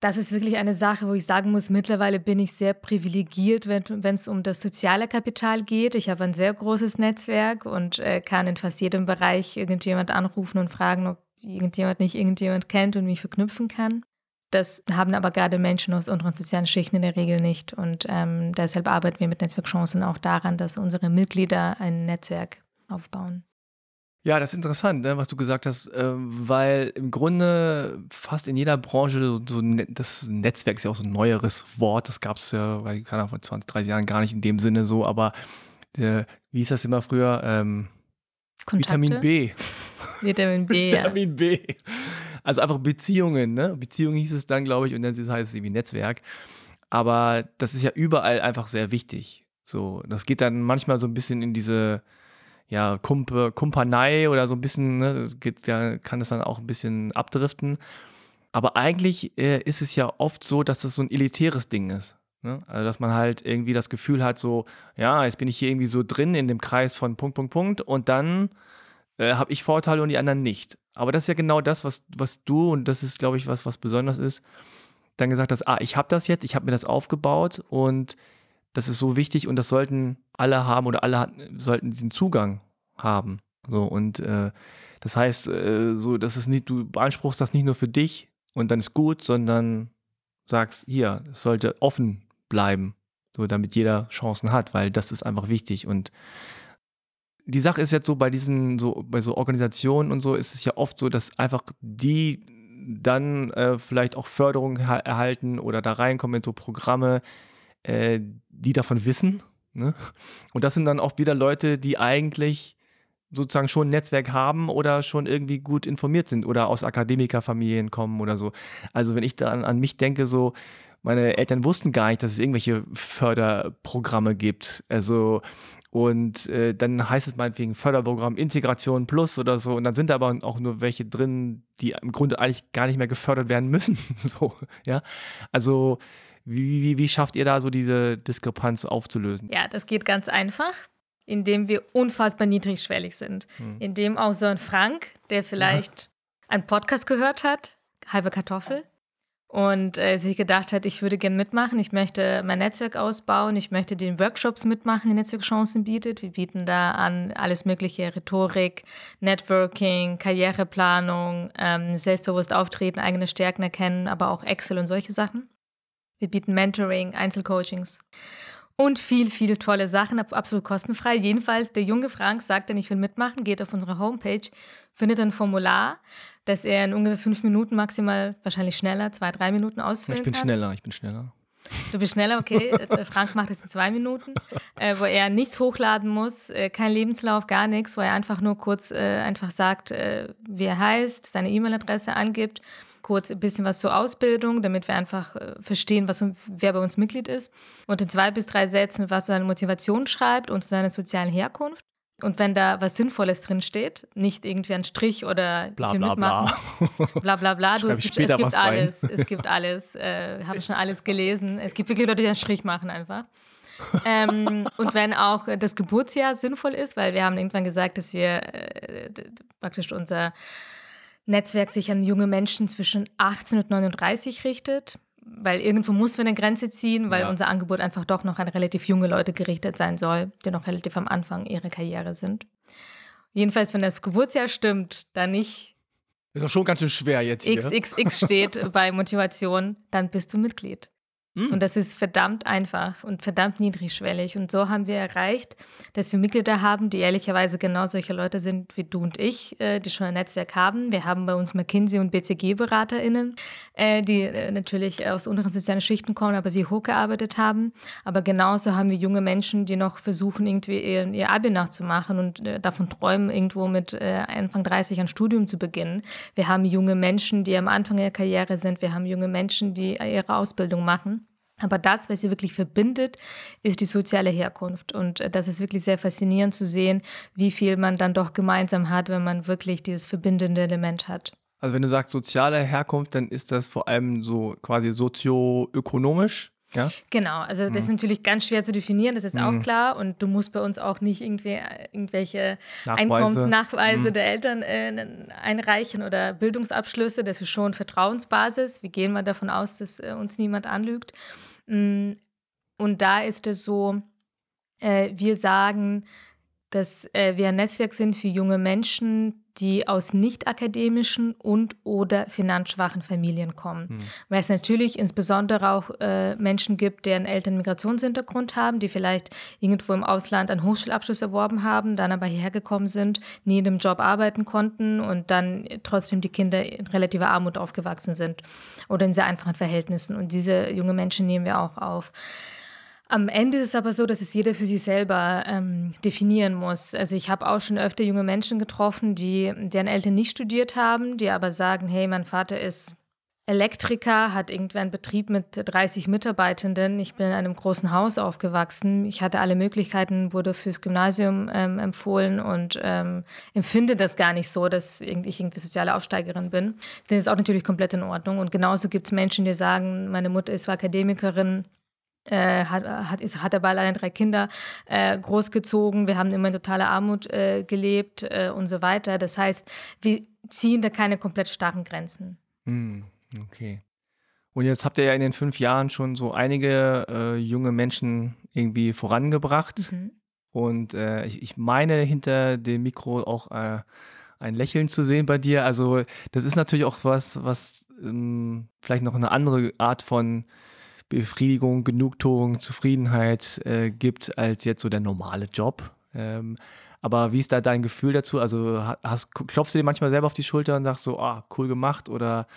das ist wirklich eine Sache, wo ich sagen muss, mittlerweile bin ich sehr privilegiert, wenn es um das soziale Kapital geht. Ich habe ein sehr großes Netzwerk und äh, kann in fast jedem Bereich irgendjemand anrufen und fragen, ob irgendjemand nicht irgendjemand kennt und mich verknüpfen kann. Das haben aber gerade Menschen aus unseren sozialen Schichten in der Regel nicht. Und ähm, deshalb arbeiten wir mit Netzwerkchancen auch daran, dass unsere Mitglieder ein Netzwerk aufbauen. Ja, das ist interessant, ne, was du gesagt hast, äh, weil im Grunde fast in jeder Branche so, so ne, das Netzwerk ist ja auch so ein neueres Wort. Das gab es ja, keine vor 20, 30 Jahren gar nicht in dem Sinne so, aber äh, wie hieß das immer früher? Ähm, Vitamin B. Vitamin B. [laughs] Vitamin ja. B. Also einfach Beziehungen, ne? Beziehungen hieß es dann, glaube ich, und dann heißt es irgendwie Netzwerk. Aber das ist ja überall einfach sehr wichtig. So, das geht dann manchmal so ein bisschen in diese ja, Kump Kumpanei oder so ein bisschen, ne, geht, da kann es dann auch ein bisschen abdriften. Aber eigentlich äh, ist es ja oft so, dass das so ein elitäres Ding ist. Ne? Also, dass man halt irgendwie das Gefühl hat, so, ja, jetzt bin ich hier irgendwie so drin in dem Kreis von Punkt, Punkt, Punkt und dann äh, habe ich Vorteile und die anderen nicht. Aber das ist ja genau das, was, was du, und das ist, glaube ich, was, was besonders ist, dann gesagt hast, ah, ich habe das jetzt, ich habe mir das aufgebaut und das ist so wichtig und das sollten alle haben oder alle sollten diesen Zugang haben. So und äh, das heißt, äh, so, dass es nicht, du beanspruchst das nicht nur für dich und dann ist gut, sondern sagst, hier, es sollte offen bleiben, so damit jeder Chancen hat, weil das ist einfach wichtig und die Sache ist jetzt so bei diesen so bei so Organisationen und so ist es ja oft so, dass einfach die dann äh, vielleicht auch Förderung erhalten oder da reinkommen in so Programme, äh, die davon wissen. Ne? Und das sind dann auch wieder Leute, die eigentlich sozusagen schon ein Netzwerk haben oder schon irgendwie gut informiert sind oder aus Akademikerfamilien kommen oder so. Also wenn ich dann an mich denke, so, meine Eltern wussten gar nicht, dass es irgendwelche Förderprogramme gibt. Also und äh, dann heißt es meinetwegen Förderprogramm Integration Plus oder so. Und dann sind da aber auch nur welche drin, die im Grunde eigentlich gar nicht mehr gefördert werden müssen. [laughs] so, ja. Also wie, wie, wie schafft ihr da so diese Diskrepanz aufzulösen? Ja, das geht ganz einfach, indem wir unfassbar niedrigschwellig sind. Hm. Indem auch so ein Frank, der vielleicht ja. einen Podcast gehört hat, halbe Kartoffel, und äh, sich gedacht hat, ich würde gerne mitmachen, ich möchte mein Netzwerk ausbauen, ich möchte den Workshops mitmachen, die Netzwerkchancen bietet. Wir bieten da an alles mögliche, Rhetorik, Networking, Karriereplanung, ähm, selbstbewusst auftreten, eigene Stärken erkennen, aber auch Excel und solche Sachen. Wir bieten Mentoring, Einzelcoachings und viel, viel tolle Sachen, absolut kostenfrei. Jedenfalls, der junge Frank sagt dann, ich will mitmachen, geht auf unsere Homepage, findet ein Formular, das er in ungefähr fünf Minuten maximal, wahrscheinlich schneller, zwei, drei Minuten ausfüllen kann. Ich bin kann. schneller, ich bin schneller. Du bist schneller, okay. [laughs] Frank macht es in zwei Minuten, äh, wo er nichts hochladen muss, äh, kein Lebenslauf, gar nichts, wo er einfach nur kurz äh, einfach sagt, äh, wie er heißt, seine E-Mail-Adresse angibt, kurz ein bisschen was zur Ausbildung, damit wir einfach äh, verstehen, was, wer bei uns Mitglied ist. Und in zwei bis drei Sätzen, was seine Motivation schreibt und seine sozialen Herkunft. Und wenn da was Sinnvolles drin steht, nicht irgendwie ein Strich oder bla [laughs] bla bla. bla bla bla. Du, es, gibt, es gibt alles. Es gibt alles. Äh, Habe schon alles gelesen. Es gibt wirklich Leute, die einen Strich machen einfach. ähm, und wenn auch das Geburtsjahr sinnvoll ist, weil wir haben irgendwann gesagt, dass wir äh, praktisch unser Netzwerk sich an junge Menschen zwischen 18 und 39 richtet weil irgendwo muss wir eine Grenze ziehen, weil ja. unser Angebot einfach doch noch an relativ junge Leute gerichtet sein soll, die noch relativ am Anfang ihrer Karriere sind. Jedenfalls, wenn das Geburtsjahr stimmt, dann nicht. Ist doch schon ganz schön schwer jetzt hier. XXX steht bei Motivation, dann bist du Mitglied. Mhm. Und das ist verdammt einfach und verdammt niedrigschwellig. Und so haben wir erreicht, dass wir Mitglieder haben, die ehrlicherweise genau solche Leute sind wie du und ich, äh, die schon ein Netzwerk haben. Wir haben bei uns McKinsey und BCG-BeraterInnen, äh, die äh, natürlich aus unteren sozialen Schichten kommen, aber sie hochgearbeitet haben. Aber genauso haben wir junge Menschen, die noch versuchen, irgendwie ihr, ihr Abi nachzumachen und davon träumen, irgendwo mit Anfang 30 ein Studium zu beginnen. Wir haben junge Menschen, die am Anfang ihrer Karriere sind. Wir haben junge Menschen, die ihre Ausbildung machen. Aber das, was sie wirklich verbindet, ist die soziale Herkunft. Und äh, das ist wirklich sehr faszinierend zu sehen, wie viel man dann doch gemeinsam hat, wenn man wirklich dieses verbindende Element hat. Also wenn du sagst soziale Herkunft, dann ist das vor allem so quasi sozioökonomisch ja? Genau, also das mhm. ist natürlich ganz schwer zu definieren, das ist mhm. auch klar. Und du musst bei uns auch nicht irgendwie äh, irgendwelche Nachweise. Einkommensnachweise mhm. der Eltern äh, einreichen oder Bildungsabschlüsse. Das ist schon Vertrauensbasis. Wir gehen mal davon aus, dass äh, uns niemand anlügt. Mm, und da ist es so, äh, wir sagen, dass äh, wir ein Netzwerk sind für junge Menschen, die aus nicht akademischen und oder finanzschwachen Familien kommen. Hm. Weil es natürlich insbesondere auch äh, Menschen gibt, deren Eltern Migrationshintergrund haben, die vielleicht irgendwo im Ausland einen Hochschulabschluss erworben haben, dann aber hierher gekommen sind, nie in einem Job arbeiten konnten und dann trotzdem die Kinder in relativer Armut aufgewachsen sind oder in sehr einfachen Verhältnissen. Und diese junge Menschen nehmen wir auch auf. Am Ende ist es aber so, dass es jeder für sich selber ähm, definieren muss. Also ich habe auch schon öfter junge Menschen getroffen, die deren Eltern nicht studiert haben, die aber sagen, hey, mein Vater ist Elektriker, hat irgendwann einen Betrieb mit 30 Mitarbeitenden. Ich bin in einem großen Haus aufgewachsen. Ich hatte alle Möglichkeiten, wurde fürs Gymnasium ähm, empfohlen und ähm, empfinde das gar nicht so, dass ich irgendwie soziale Aufsteigerin bin. Das ist auch natürlich komplett in Ordnung. Und genauso gibt es Menschen, die sagen, meine Mutter ist Akademikerin, äh, hat, hat, ist, hat aber alleine drei Kinder äh, großgezogen. Wir haben immer in totaler Armut äh, gelebt äh, und so weiter. Das heißt, wir ziehen da keine komplett starken Grenzen. Hm, okay. Und jetzt habt ihr ja in den fünf Jahren schon so einige äh, junge Menschen irgendwie vorangebracht. Mhm. Und äh, ich, ich, meine, hinter dem Mikro auch ein Lächeln zu sehen bei dir. Also, das ist natürlich auch was, was ähm, vielleicht noch eine andere Art von Befriedigung, Genugtuung, Zufriedenheit äh, gibt als jetzt so der normale Job. Ähm, aber wie ist da dein Gefühl dazu? Also hast, klopfst du dir manchmal selber auf die Schulter und sagst so, ah, cool gemacht oder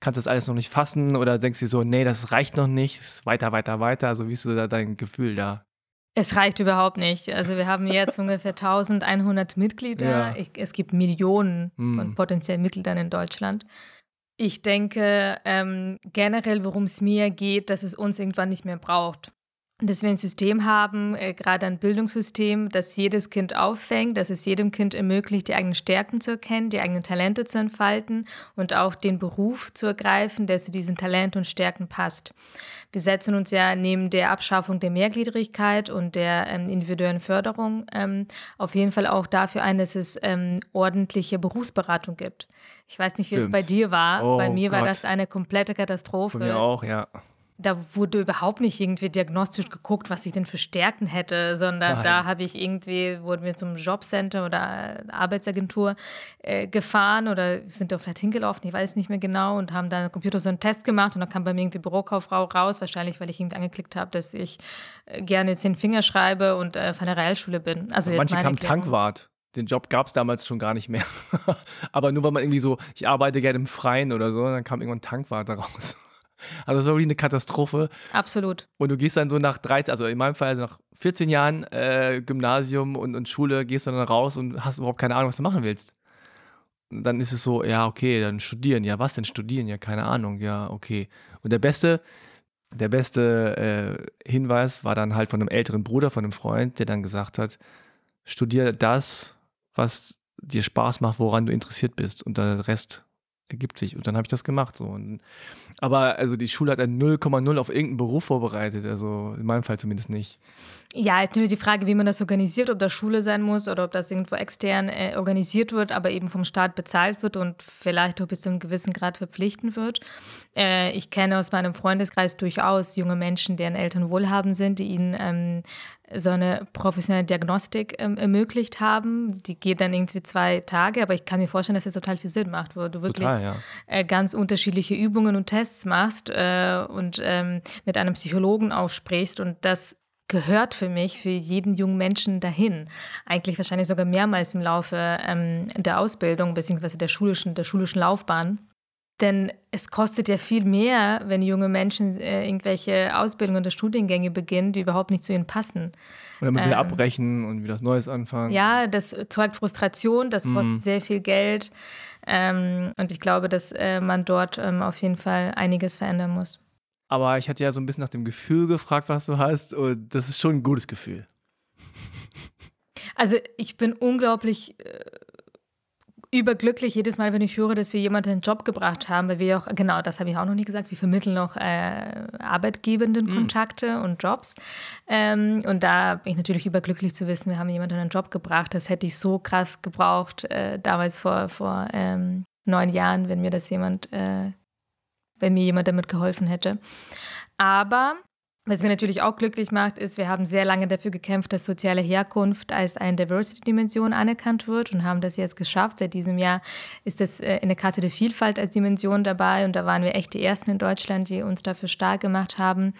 kannst das alles noch nicht fassen oder denkst du so, nee, das reicht noch nicht, weiter, weiter, weiter. Also wie ist so da dein Gefühl da? Es reicht überhaupt nicht. Also wir haben jetzt [laughs] ungefähr 1100 Mitglieder. Ja. Es gibt Millionen hm. von potenziellen Mitgliedern in Deutschland. Ich denke ähm, generell, worum es mir geht, dass es uns irgendwann nicht mehr braucht dass wir ein System haben, äh, gerade ein Bildungssystem, das jedes Kind auffängt, dass es jedem Kind ermöglicht, die eigenen Stärken zu erkennen, die eigenen Talente zu entfalten und auch den Beruf zu ergreifen, der zu diesen Talenten und Stärken passt. Wir setzen uns ja neben der Abschaffung der Mehrgliedrigkeit und der ähm, individuellen Förderung ähm, auf jeden Fall auch dafür ein, dass es ähm, ordentliche Berufsberatung gibt. Ich weiß nicht, wie Stimmt. es bei dir war. Oh, bei mir Gott. war das eine komplette Katastrophe. Bei mir auch, ja da wurde überhaupt nicht irgendwie diagnostisch geguckt, was ich denn für Stärken hätte, sondern Nein. da habe ich irgendwie, wurden wir zum Jobcenter oder Arbeitsagentur äh, gefahren oder sind da vielleicht hingelaufen, ich weiß nicht mehr genau, und haben dann am Computer so einen Test gemacht und dann kam bei mir irgendwie Bürokauffrau raus, wahrscheinlich, weil ich irgendwie angeklickt habe, dass ich äh, gerne zehn Finger schreibe und äh, von der Realschule bin. Also manche kamen Tankwart. Den Job gab es damals schon gar nicht mehr. [laughs] Aber nur weil man irgendwie so, ich arbeite gerne im Freien oder so, dann kam irgendwann Tankwart raus. [laughs] Also das war wirklich eine Katastrophe. Absolut. Und du gehst dann so nach 13, also in meinem Fall also nach 14 Jahren äh, Gymnasium und, und Schule, gehst du dann raus und hast überhaupt keine Ahnung, was du machen willst. Und dann ist es so, ja, okay, dann studieren. Ja, was denn studieren? Ja, keine Ahnung. Ja, okay. Und der beste, der beste äh, Hinweis war dann halt von einem älteren Bruder, von einem Freund, der dann gesagt hat, studier das, was dir Spaß macht, woran du interessiert bist. Und der Rest ergibt sich. Und dann habe ich das gemacht. So. Und, aber also die Schule hat ein 0,0 auf irgendeinen Beruf vorbereitet. Also in meinem Fall zumindest nicht. Ja, natürlich die Frage, wie man das organisiert, ob das Schule sein muss oder ob das irgendwo extern äh, organisiert wird, aber eben vom Staat bezahlt wird und vielleicht auch bis zu einem gewissen Grad verpflichtend wird. Äh, ich kenne aus meinem Freundeskreis durchaus junge Menschen, deren Eltern wohlhabend sind, die ihnen ähm, so eine professionelle Diagnostik ähm, ermöglicht haben. Die geht dann irgendwie zwei Tage, aber ich kann mir vorstellen, dass das total viel Sinn macht, wo du wirklich total, ja. äh, ganz unterschiedliche Übungen und Tests machst äh, und ähm, mit einem Psychologen aufsprichst und das gehört für mich, für jeden jungen Menschen dahin. Eigentlich wahrscheinlich sogar mehrmals im Laufe ähm, der Ausbildung bzw. Der schulischen, der schulischen Laufbahn. Denn es kostet ja viel mehr, wenn junge Menschen äh, irgendwelche Ausbildungen oder Studiengänge beginnen, die überhaupt nicht zu ihnen passen. Oder mit ähm, wieder abbrechen und wieder was Neues anfangen. Ja, das zeugt Frustration, das kostet mm. sehr viel Geld. Ähm, und ich glaube, dass äh, man dort ähm, auf jeden Fall einiges verändern muss. Aber ich hatte ja so ein bisschen nach dem Gefühl gefragt, was du hast. Und das ist schon ein gutes Gefühl. Also ich bin unglaublich äh, überglücklich jedes Mal, wenn ich höre, dass wir jemanden einen Job gebracht haben, weil wir auch, genau, das habe ich auch noch nie gesagt, wir vermitteln auch äh, arbeitgebenden mm. Kontakte und Jobs. Ähm, und da bin ich natürlich überglücklich zu wissen, wir haben jemanden einen Job gebracht. Das hätte ich so krass gebraucht, äh, damals vor, vor ähm, neun Jahren, wenn mir das jemand äh, wenn mir jemand damit geholfen hätte. Aber was mir natürlich auch glücklich macht, ist, wir haben sehr lange dafür gekämpft, dass soziale Herkunft als eine Diversity-Dimension anerkannt wird und haben das jetzt geschafft. Seit diesem Jahr ist das äh, in der Karte der Vielfalt als Dimension dabei und da waren wir echt die Ersten in Deutschland, die uns dafür stark gemacht haben.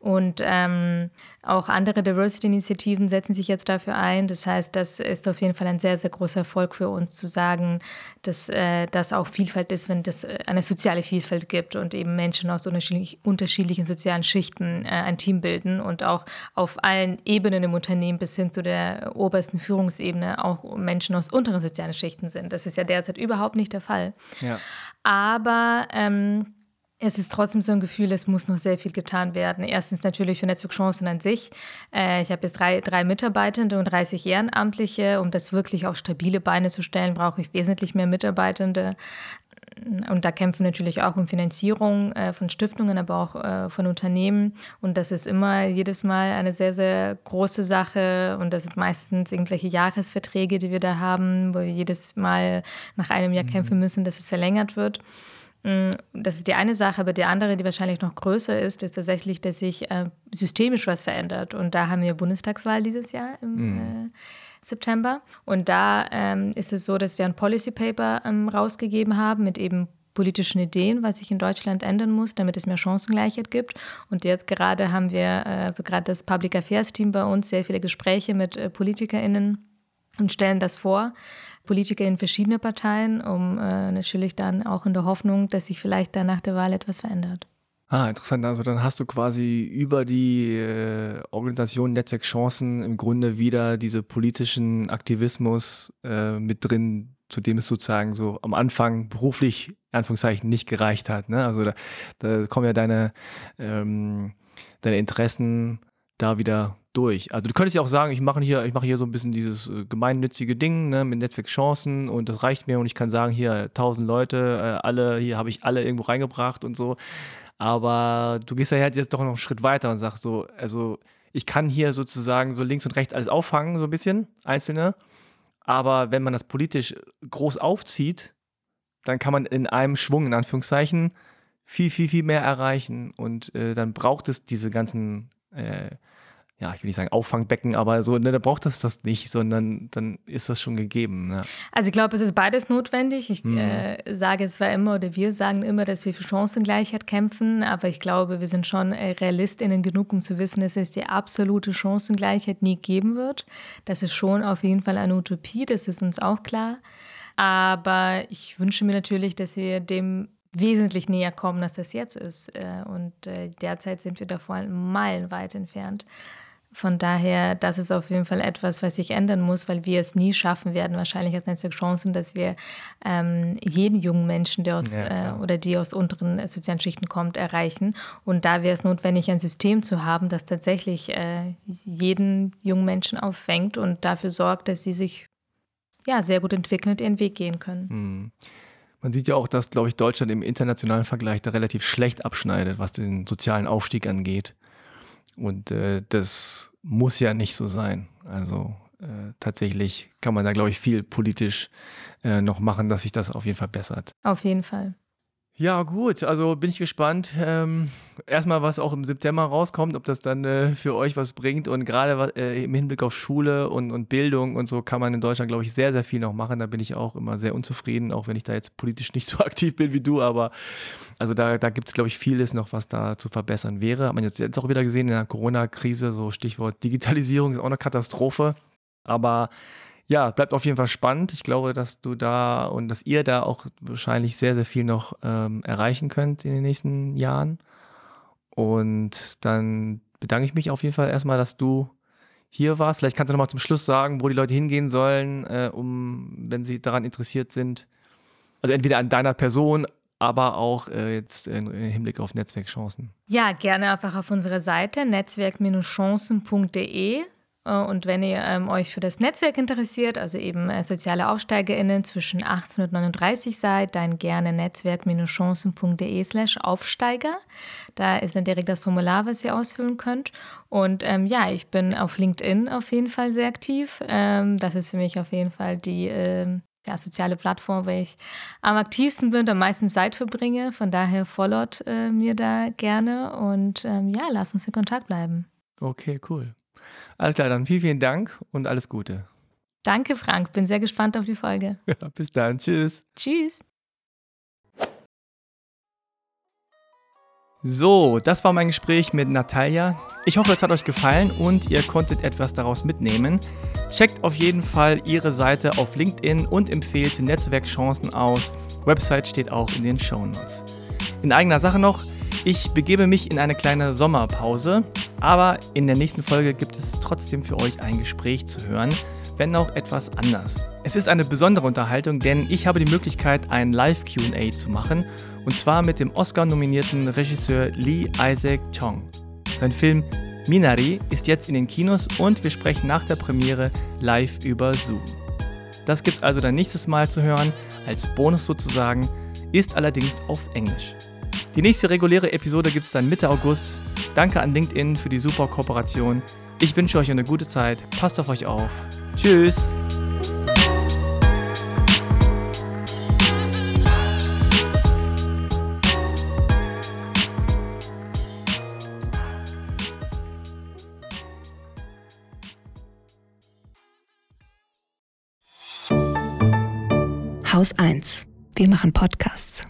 Und ähm, auch andere Diversity-Initiativen setzen sich jetzt dafür ein. Das heißt, das ist auf jeden Fall ein sehr, sehr großer Erfolg für uns zu sagen, dass äh, das auch Vielfalt ist, wenn es äh, eine soziale Vielfalt gibt und eben Menschen aus unterschiedlich, unterschiedlichen sozialen Schichten äh, ein Team bilden und auch auf allen Ebenen im Unternehmen bis hin zu der obersten Führungsebene auch Menschen aus unteren sozialen Schichten sind. Das ist ja derzeit überhaupt nicht der Fall. Ja. Aber ähm, es ist trotzdem so ein Gefühl, es muss noch sehr viel getan werden. Erstens natürlich für Netzwerkchancen an sich. Äh, ich habe jetzt drei, drei Mitarbeitende und 30 Ehrenamtliche. Um das wirklich auf stabile Beine zu stellen, brauche ich wesentlich mehr Mitarbeitende. Und da kämpfen natürlich auch um Finanzierung äh, von Stiftungen, aber auch äh, von Unternehmen. Und das ist immer jedes Mal eine sehr, sehr große Sache. Und das sind meistens irgendwelche Jahresverträge, die wir da haben, wo wir jedes Mal nach einem Jahr mhm. kämpfen müssen, dass es verlängert wird. Mm, das ist die eine Sache, aber die andere, die wahrscheinlich noch größer ist, ist tatsächlich, dass sich äh, systemisch was verändert. Und da haben wir Bundestagswahl dieses Jahr im mhm. äh, September. Und da ähm, ist es so, dass wir ein Policy Paper ähm, rausgegeben haben mit eben politischen Ideen, was sich in Deutschland ändern muss, damit es mehr Chancengleichheit gibt. Und jetzt gerade haben wir, äh, also gerade das Public Affairs Team bei uns, sehr viele Gespräche mit äh, PolitikerInnen und stellen das vor Politiker in verschiedene Parteien, um äh, natürlich dann auch in der Hoffnung, dass sich vielleicht dann nach der Wahl etwas verändert. Ah, interessant. Also dann hast du quasi über die äh, Organisation Netzwerk Chancen im Grunde wieder diese politischen Aktivismus äh, mit drin, zu dem es sozusagen so am Anfang beruflich, Anführungszeichen, nicht gereicht hat. Ne? Also da, da kommen ja deine, ähm, deine Interessen da wieder durch. Also du könntest ja auch sagen, ich mache hier, ich mache hier so ein bisschen dieses äh, gemeinnützige Ding ne, mit Netzwerkchancen und das reicht mir und ich kann sagen, hier tausend Leute, äh, alle, hier habe ich alle irgendwo reingebracht und so. Aber du gehst ja jetzt doch noch einen Schritt weiter und sagst so, also ich kann hier sozusagen so links und rechts alles auffangen, so ein bisschen, einzelne. Aber wenn man das politisch groß aufzieht, dann kann man in einem Schwung, in Anführungszeichen, viel, viel, viel mehr erreichen. Und äh, dann braucht es diese ganzen äh, ja, ich will nicht sagen Auffangbecken, aber so, ne, da braucht es das nicht, sondern dann ist das schon gegeben. Ja. Also ich glaube, es ist beides notwendig. Ich mhm. äh, sage zwar immer oder wir sagen immer, dass wir für Chancengleichheit kämpfen, aber ich glaube, wir sind schon äh, RealistInnen genug, um zu wissen, dass es die absolute Chancengleichheit nie geben wird. Das ist schon auf jeden Fall eine Utopie, das ist uns auch klar. Aber ich wünsche mir natürlich, dass wir dem wesentlich näher kommen, als das jetzt ist. Äh, und äh, derzeit sind wir davon meilenweit entfernt. Von daher, das ist auf jeden Fall etwas, was sich ändern muss, weil wir es nie schaffen werden, wahrscheinlich als Netzwerk Chancen, dass wir ähm, jeden jungen Menschen, der aus ja, äh, oder die aus unteren sozialen Schichten kommt, erreichen. Und da wäre es notwendig, ein System zu haben, das tatsächlich äh, jeden jungen Menschen auffängt und dafür sorgt, dass sie sich ja sehr gut entwickeln und ihren Weg gehen können. Hm. Man sieht ja auch, dass, glaube ich, Deutschland im internationalen Vergleich da relativ schlecht abschneidet, was den sozialen Aufstieg angeht. Und äh, das muss ja nicht so sein. Also äh, tatsächlich kann man da, glaube ich, viel politisch äh, noch machen, dass sich das auf jeden Fall bessert. Auf jeden Fall. Ja, gut, also bin ich gespannt. Ähm, erstmal, was auch im September rauskommt, ob das dann äh, für euch was bringt. Und gerade äh, im Hinblick auf Schule und, und Bildung und so kann man in Deutschland, glaube ich, sehr, sehr viel noch machen. Da bin ich auch immer sehr unzufrieden, auch wenn ich da jetzt politisch nicht so [laughs] aktiv bin wie du. Aber also da, da gibt es, glaube ich, vieles noch, was da zu verbessern wäre. Hat man jetzt, jetzt auch wieder gesehen in der Corona-Krise, so Stichwort Digitalisierung ist auch eine Katastrophe. Aber ja, bleibt auf jeden Fall spannend. Ich glaube, dass du da und dass ihr da auch wahrscheinlich sehr, sehr viel noch ähm, erreichen könnt in den nächsten Jahren. Und dann bedanke ich mich auf jeden Fall erstmal, dass du hier warst. Vielleicht kannst du nochmal zum Schluss sagen, wo die Leute hingehen sollen, äh, um, wenn sie daran interessiert sind. Also entweder an deiner Person, aber auch äh, jetzt im Hinblick auf Netzwerkchancen. Ja, gerne einfach auf unserer Seite netzwerk-chancen.de und wenn ihr ähm, euch für das Netzwerk interessiert, also eben äh, soziale AufsteigerInnen zwischen 18 und 39 seid, dann gerne netzwerk-chancen.de slash Aufsteiger. Da ist dann direkt das Formular, was ihr ausfüllen könnt. Und ähm, ja, ich bin auf LinkedIn auf jeden Fall sehr aktiv. Ähm, das ist für mich auf jeden Fall die ähm, ja, soziale Plattform, wo ich am aktivsten bin und am meisten Zeit verbringe. Von daher followt äh, mir da gerne und ähm, ja, lasst uns in Kontakt bleiben. Okay, cool. Alles klar, dann vielen, vielen Dank und alles Gute. Danke, Frank. Bin sehr gespannt auf die Folge. [laughs] Ja, bis dann. Tschüss. Tschüss. So, das war mein Gespräch mit Natalia. Ich hoffe, es hat euch gefallen und ihr konntet etwas daraus mitnehmen. Checkt auf jeden Fall ihre Seite auf LinkedIn und empfehlt Netzwerkchancen aus. Website steht auch in den Show Notes. In eigener Sache noch, ich begebe mich in eine kleine Sommerpause, aber in der nächsten Folge gibt es trotzdem für euch ein Gespräch zu hören, wenn auch etwas anders. Es ist eine besondere Unterhaltung, denn ich habe die Möglichkeit, ein Live-QA zu machen, und zwar mit dem Oscar-nominierten Regisseur Lee Isaac Chong. Sein Film Minari ist jetzt in den Kinos und wir sprechen nach der Premiere live über Zoom. Das gibt es also dann nächstes Mal zu hören, als Bonus sozusagen, ist allerdings auf Englisch. Die nächste reguläre Episode gibt es dann Mitte August. Danke an LinkedIn für die super Kooperation. Ich wünsche euch eine gute Zeit. Passt auf euch auf. Tschüss. Haus 1. Wir machen Podcasts.